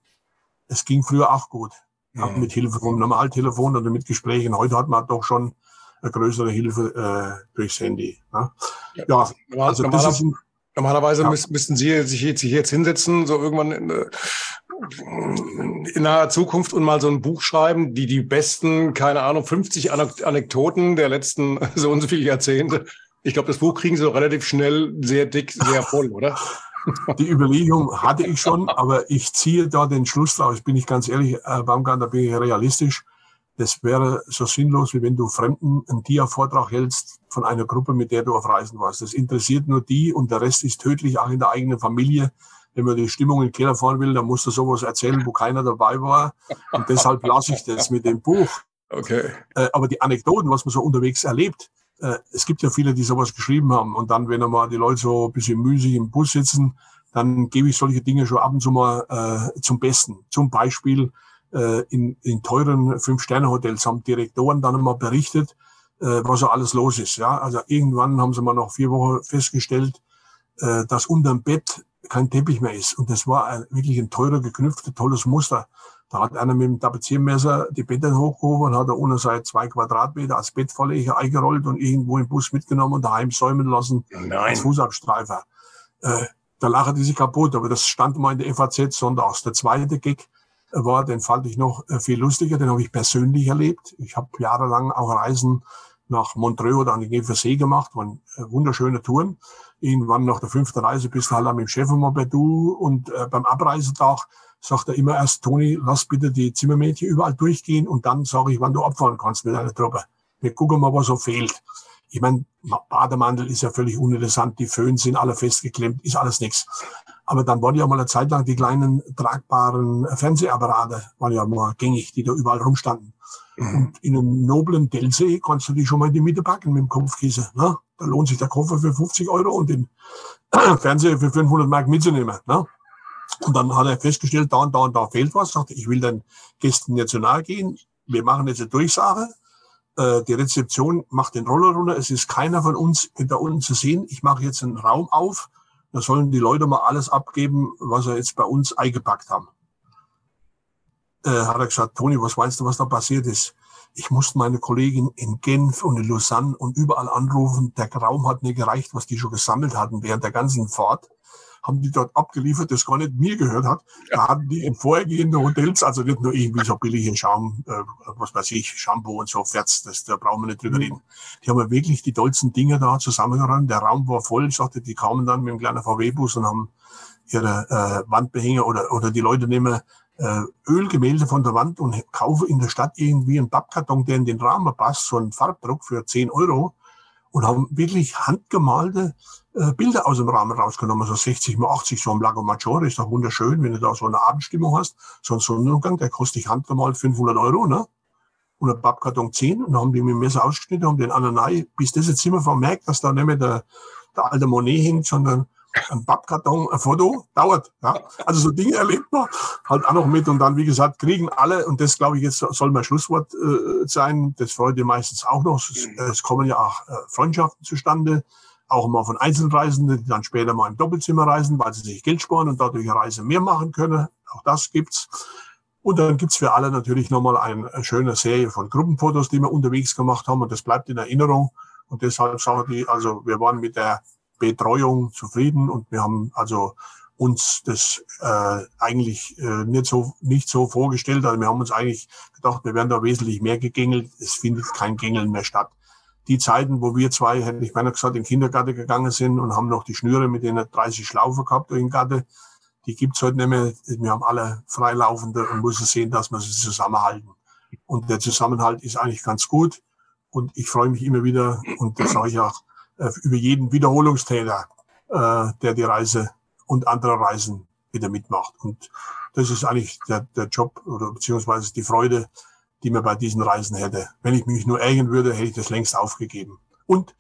Es ging früher auch gut. Mhm. Auch mit Hilfe vom Normaltelefon oder mit Gesprächen. Heute hat man doch schon eine größere Hilfe äh, durchs Handy. Ne? Ja, also das ist ein, Normalerweise ja. müssten Sie sich jetzt, sich jetzt hinsetzen, so irgendwann in, äh, in naher Zukunft und mal so ein Buch schreiben, die die besten, keine Ahnung, 50 Anekdoten der letzten (laughs) so und so viele Jahrzehnte. Ich glaube, das Buch kriegen Sie relativ schnell sehr dick, sehr voll, oder? (laughs) Die Überlegung hatte ich schon, aber ich ziehe da den Schluss draus. Bin ich ganz ehrlich, Herr Baumgart, da bin ich realistisch das wäre so sinnlos, wie wenn du Fremden einen Dia-Vortrag hältst von einer Gruppe, mit der du auf Reisen warst. Das interessiert nur die und der Rest ist tödlich, auch in der eigenen Familie. Wenn man die Stimmung in den Keller fahren will, dann musst du sowas erzählen, wo keiner dabei war. Und deshalb lasse ich das mit dem Buch. Okay. Äh, aber die Anekdoten, was man so unterwegs erlebt, äh, es gibt ja viele, die sowas geschrieben haben. Und dann, wenn einmal die Leute so ein bisschen müßig im Bus sitzen, dann gebe ich solche Dinge schon ab und zu mal äh, zum Besten. Zum Beispiel, äh, in, in teuren Fünf-Sterne-Hotels haben Direktoren dann immer berichtet, äh, was so alles los ist. Ja, also irgendwann haben sie mal nach vier Wochen festgestellt, äh, dass unterm Bett kein Teppich mehr ist. Und das war ein, wirklich ein teurer, geknüpfter, tolles Muster. Da hat einer mit dem Tapeziermesser die Betten hochgehoben und hat da ohne seit zwei Quadratmeter als Bettvorleger eingerollt und irgendwo im Bus mitgenommen und daheim säumen lassen Nein. als Fußabstreifer. Äh, da lachen die sich kaputt, aber das stand mal in der FAZ sonntags. Der zweite Gig war, den fand ich noch äh, viel lustiger, den habe ich persönlich erlebt. Ich habe jahrelang auch Reisen nach Montreux oder an den Genfer See gemacht, waren äh, wunderschöne Touren. Irgendwann nach der fünften Reise bist du halt dem Chef immer bei und äh, beim Abreisetag sagt er immer erst, Toni, lass bitte die Zimmermädchen überall durchgehen und dann sage ich, wann du abfahren kannst mit deiner Truppe. Wir gucken mal, was so fehlt. Ich meine, Bademantel ist ja völlig uninteressant, die Föhn sind alle festgeklemmt, ist alles nichts. Aber dann waren ja mal eine Zeit lang die kleinen tragbaren Fernsehapparate, waren ja mal gängig, die da überall rumstanden. Und in einem noblen Dellsee kannst du die schon mal in die Mitte packen mit dem Kopfkissen. Ne? Da lohnt sich der Koffer für 50 Euro und den (clears throat) Fernseher für 500 Mark mitzunehmen. Ne? Und dann hat er festgestellt, da und da und da fehlt was. Sagte, ich will den Gästen jetzt so nahe gehen. Wir machen jetzt eine Durchsage. Äh, die Rezeption macht den Roller runter. Es ist keiner von uns hinter unten zu sehen. Ich mache jetzt einen Raum auf. Da sollen die Leute mal alles abgeben, was sie jetzt bei uns eingepackt haben. Äh, hat er gesagt, Toni, was meinst du, was da passiert ist? Ich musste meine Kollegin in Genf und in Lausanne und überall anrufen. Der Raum hat nicht gereicht, was die schon gesammelt hatten während der ganzen Fahrt haben die dort abgeliefert, das gar nicht mir gehört hat. Da hatten die in vorhergehenden Hotels, also nicht nur irgendwie so billige Schaum, äh, was weiß ich, Shampoo und so, Ferz, das, da brauchen wir nicht drüber reden. Die haben ja wirklich die tollsten Dinge da zusammengeräumt. Der Raum war voll, ich sagte, die kamen dann mit einem kleinen VW-Bus und haben ihre äh, Wandbehänge oder, oder die Leute nehmen äh, Ölgemälde von der Wand und kaufen in der Stadt irgendwie einen Pappkarton, der in den Rahmen passt, so einen Farbdruck für 10 Euro und haben wirklich handgemalte äh, Bilder aus dem Rahmen rausgenommen, so 60 mal 80, so ein Lago Maggiore, ist doch wunderschön, wenn du da so eine Abendstimmung hast. So ein Sonnenuntergang, der kostet dich handgemalt 500 Euro, ne? Und ein Pappkarton 10, und dann haben die mit dem Messer ausgeschnitten, haben den anderen rein, bis das jetzt immer vermerkt, dass da nicht mehr der, der alte Monet hängt, sondern ein Pappkarton, ein Foto, dauert. Ja. Also so Dinge erlebt man halt auch noch mit und dann, wie gesagt, kriegen alle, und das glaube ich jetzt soll mein Schlusswort äh, sein, das freut ihr meistens auch noch, es, es kommen ja auch äh, Freundschaften zustande, auch mal von Einzelreisenden, die dann später mal im Doppelzimmer reisen, weil sie sich Geld sparen und dadurch eine Reise mehr machen können. Auch das gibt's. Und dann gibt's für alle natürlich nochmal eine, schöne Serie von Gruppenfotos, die wir unterwegs gemacht haben und das bleibt in Erinnerung. Und deshalb sagen die, also wir waren mit der Betreuung zufrieden und wir haben also uns das äh, eigentlich äh, nicht so nicht so vorgestellt. Also wir haben uns eigentlich gedacht, wir werden da wesentlich mehr gegängelt. Es findet kein Gängeln mehr statt. Die Zeiten, wo wir zwei, hätte ich meiner gesagt, in den Kindergarten gegangen sind und haben noch die Schnüre mit den 30 Schlaufen gehabt durch den Garten, die gibt's heute nicht mehr. Wir haben alle Freilaufende und müssen sehen, dass wir sie zusammenhalten. Und der Zusammenhalt ist eigentlich ganz gut. Und ich freue mich immer wieder, und das sage ich auch, äh, über jeden Wiederholungstäter, äh, der die Reise und andere Reisen wieder mitmacht. Und das ist eigentlich der, der Job oder beziehungsweise die Freude, die man bei diesen Reisen hätte. Wenn ich mich nur ärgern würde, hätte ich das längst aufgegeben. Und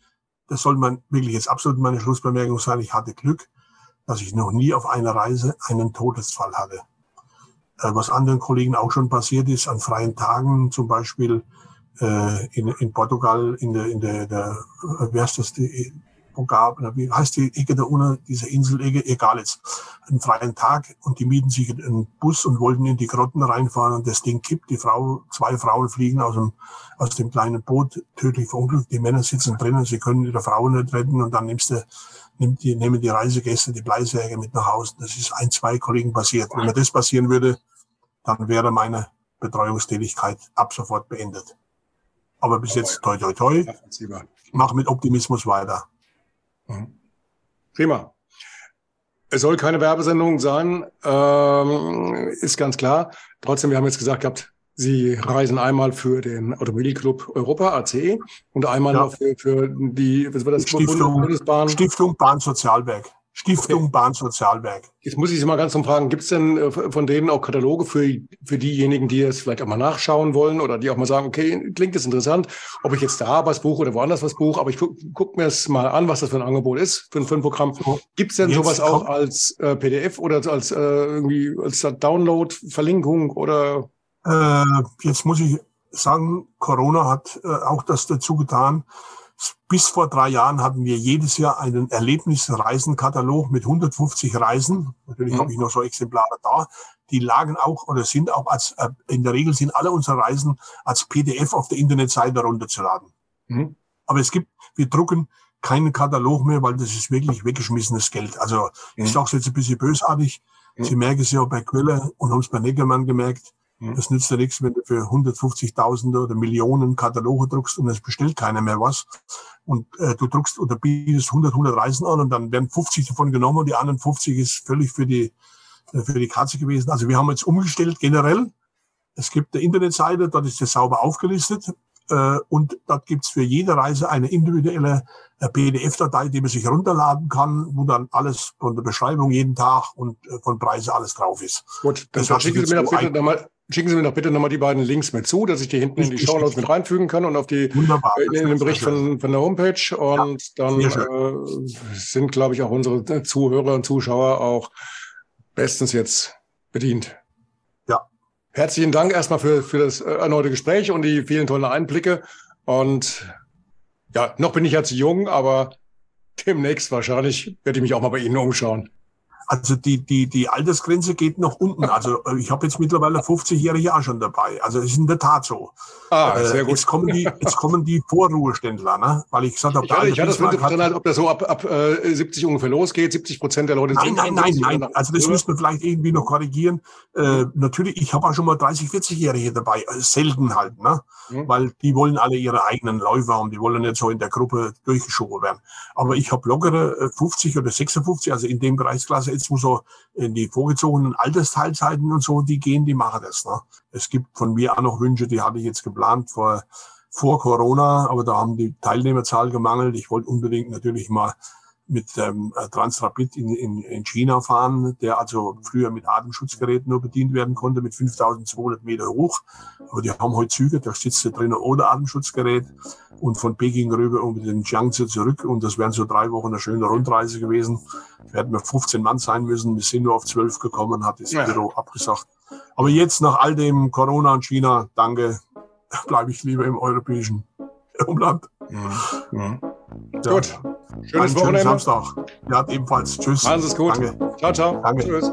das soll man wirklich jetzt absolut meine Schlussbemerkung sein. Ich hatte Glück, dass ich noch nie auf einer Reise einen Todesfall hatte. Äh, was anderen Kollegen auch schon passiert ist, an freien Tagen zum Beispiel äh, in, in Portugal, in der, in der, der wie heißt das, die, Algarve, wie heißt die Ecke da unten, diese Inselecke, egal jetzt, einen freien Tag und die mieten sich einen Bus und wollten in die Grotten reinfahren und das Ding kippt, die Frau, zwei Frauen fliegen aus dem, aus dem kleinen Boot, tödlich verunglückt, die Männer sitzen drinnen, sie können ihre Frauen nicht retten und dann nimmst du, nimmt die, nehmen die Reisegäste die Bleisäge mit nach Hause. Das ist ein, zwei Kollegen passiert. Wenn mir das passieren würde, dann wäre meine Betreuungstätigkeit ab sofort beendet. Aber bis jetzt toi toi toi. Mach mit Optimismus weiter. Mhm. Prima. Es soll keine Werbesendung sein, ähm, ist ganz klar. Trotzdem, wir haben jetzt gesagt gehabt, Sie reisen einmal für den Automobilclub Europa, ACE, und einmal ja. noch für, für die, was war das? Stiftung, Bundesbahn. Stiftung Bahnsozialwerk. Stiftung okay. Bahnsozialwerk. Jetzt muss ich Sie mal ganz zum fragen, gibt es denn äh, von denen auch Kataloge für, für diejenigen, die es vielleicht auch mal nachschauen wollen oder die auch mal sagen, okay, klingt das interessant, ob ich jetzt da was buche oder woanders was buche, aber ich gucke guck mir es mal an, was das für ein Angebot ist für ein, für ein Programm. Gibt es denn sowas auch als äh, PDF oder als äh, irgendwie als Download, Verlinkung oder? Äh, jetzt muss ich sagen, Corona hat äh, auch das dazu getan, Bis vor drei Jahren hatten wir jedes Jahr einen Erlebnisreisenkatalog mit 150 Reisen. Natürlich mhm. habe ich noch so Exemplare da. Die lagen auch oder sind auch als, äh, in der Regel sind alle unsere Reisen als PDF auf der Internetseite runterzuladen. Mhm. Aber es gibt, wir drucken keinen Katalog mehr, weil das ist wirklich weggeschmissenes Geld. Also mhm. ich sage es jetzt ein bisschen bösartig. Mhm. Sie merken es ja bei Quelle und haben es bei Neckermann gemerkt. Mhm. Das nützt ja nichts, wenn du für 150.000 oder Millionen Kataloge druckst und es bestellt keiner mehr was. Und äh, du druckst oder bietest 100, 100 Reisen an und dann werden 50 davon genommen und die anderen 50 ist völlig für die, äh, für die Katze gewesen. Also wir haben jetzt umgestellt generell. Es gibt eine Internetseite, dort ist das sauber aufgelistet. Äh, und dort gibt's für jede Reise eine individuelle äh, PDF-Datei, die man sich runterladen kann, wo dann alles von der Beschreibung jeden Tag und äh, von Preise alles drauf ist. Gut, dann schicken Sie mir doch bitte nochmal Schicken Sie mir doch bitte nochmal die beiden Links mit zu, dass ich die hinten in die Show Notes mit reinfügen kann und auf die Wunderbar, in, in den Bericht von, von der Homepage. Und ja, dann äh, sind, glaube ich, auch unsere Zuhörer und Zuschauer auch bestens jetzt bedient. Herzlichen Dank erstmal für, für das äh, erneute Gespräch und die vielen tollen Einblicke. Und ja, noch bin ich ja zu jung, aber demnächst wahrscheinlich werde ich mich auch mal bei Ihnen umschauen. Also die, die, die Altersgrenze geht noch unten. (laughs) Also äh, ich habe jetzt mittlerweile 50-Jährige auch schon dabei. Also es ist in der Tat so. Ah, äh, sehr gut. Jetzt kommen die, jetzt kommen die Vorruheständler, ne? weil ich gesagt habe, ich hatte, ich hatte das drin, halt, ob das so ab, ab äh, 70 ungefähr losgeht. 70 Prozent der Leute sind Nein, nein, nein, nein. Also das müssen wir vielleicht irgendwie noch korrigieren. Äh, natürlich, ich habe auch schon mal 30, 40-Jährige dabei. Äh, selten halt, ne? Mhm. weil die wollen alle ihre eigenen Läufer haben. Die wollen nicht so in der Gruppe durchgeschoben werden. Aber ich habe lockere 50 äh, oder 56, also in dem Bereichsklasse jetzt, wo so in die vorgezogenen Altersteilzeiten und so, die gehen, die machen das. Ne? Es gibt von mir auch noch Wünsche, die hatte ich jetzt geplant vor, vor Corona, aber da haben die Teilnehmerzahl gemangelt. Ich wollte unbedingt natürlich mal mit ähm, Transrapid in, in, in China fahren, der also früher mit Atemschutzgeräten nur bedient werden konnte, mit 5200 Meter hoch. Aber die haben heute Züge, da sitzt du drinnen ohne Atemschutzgerät und von Peking rüber und den Jiangsu zurück. Und das wären so drei Wochen eine schöne Rundreise gewesen. Wir hätten wir 15 Mann sein müssen. Wir sind nur auf 12 gekommen, hat das ja. Büro abgesagt. Aber jetzt nach all dem Corona und China, danke, (laughs) bleibe ich lieber im europäischen Umland. Mhm. Mhm. Ja. Gut. Schönes Wochenende. Samstag. Ja, ebenfalls. Tschüss. Alles ist gut. Danke. Ciao, ciao. Danke. Tschüss.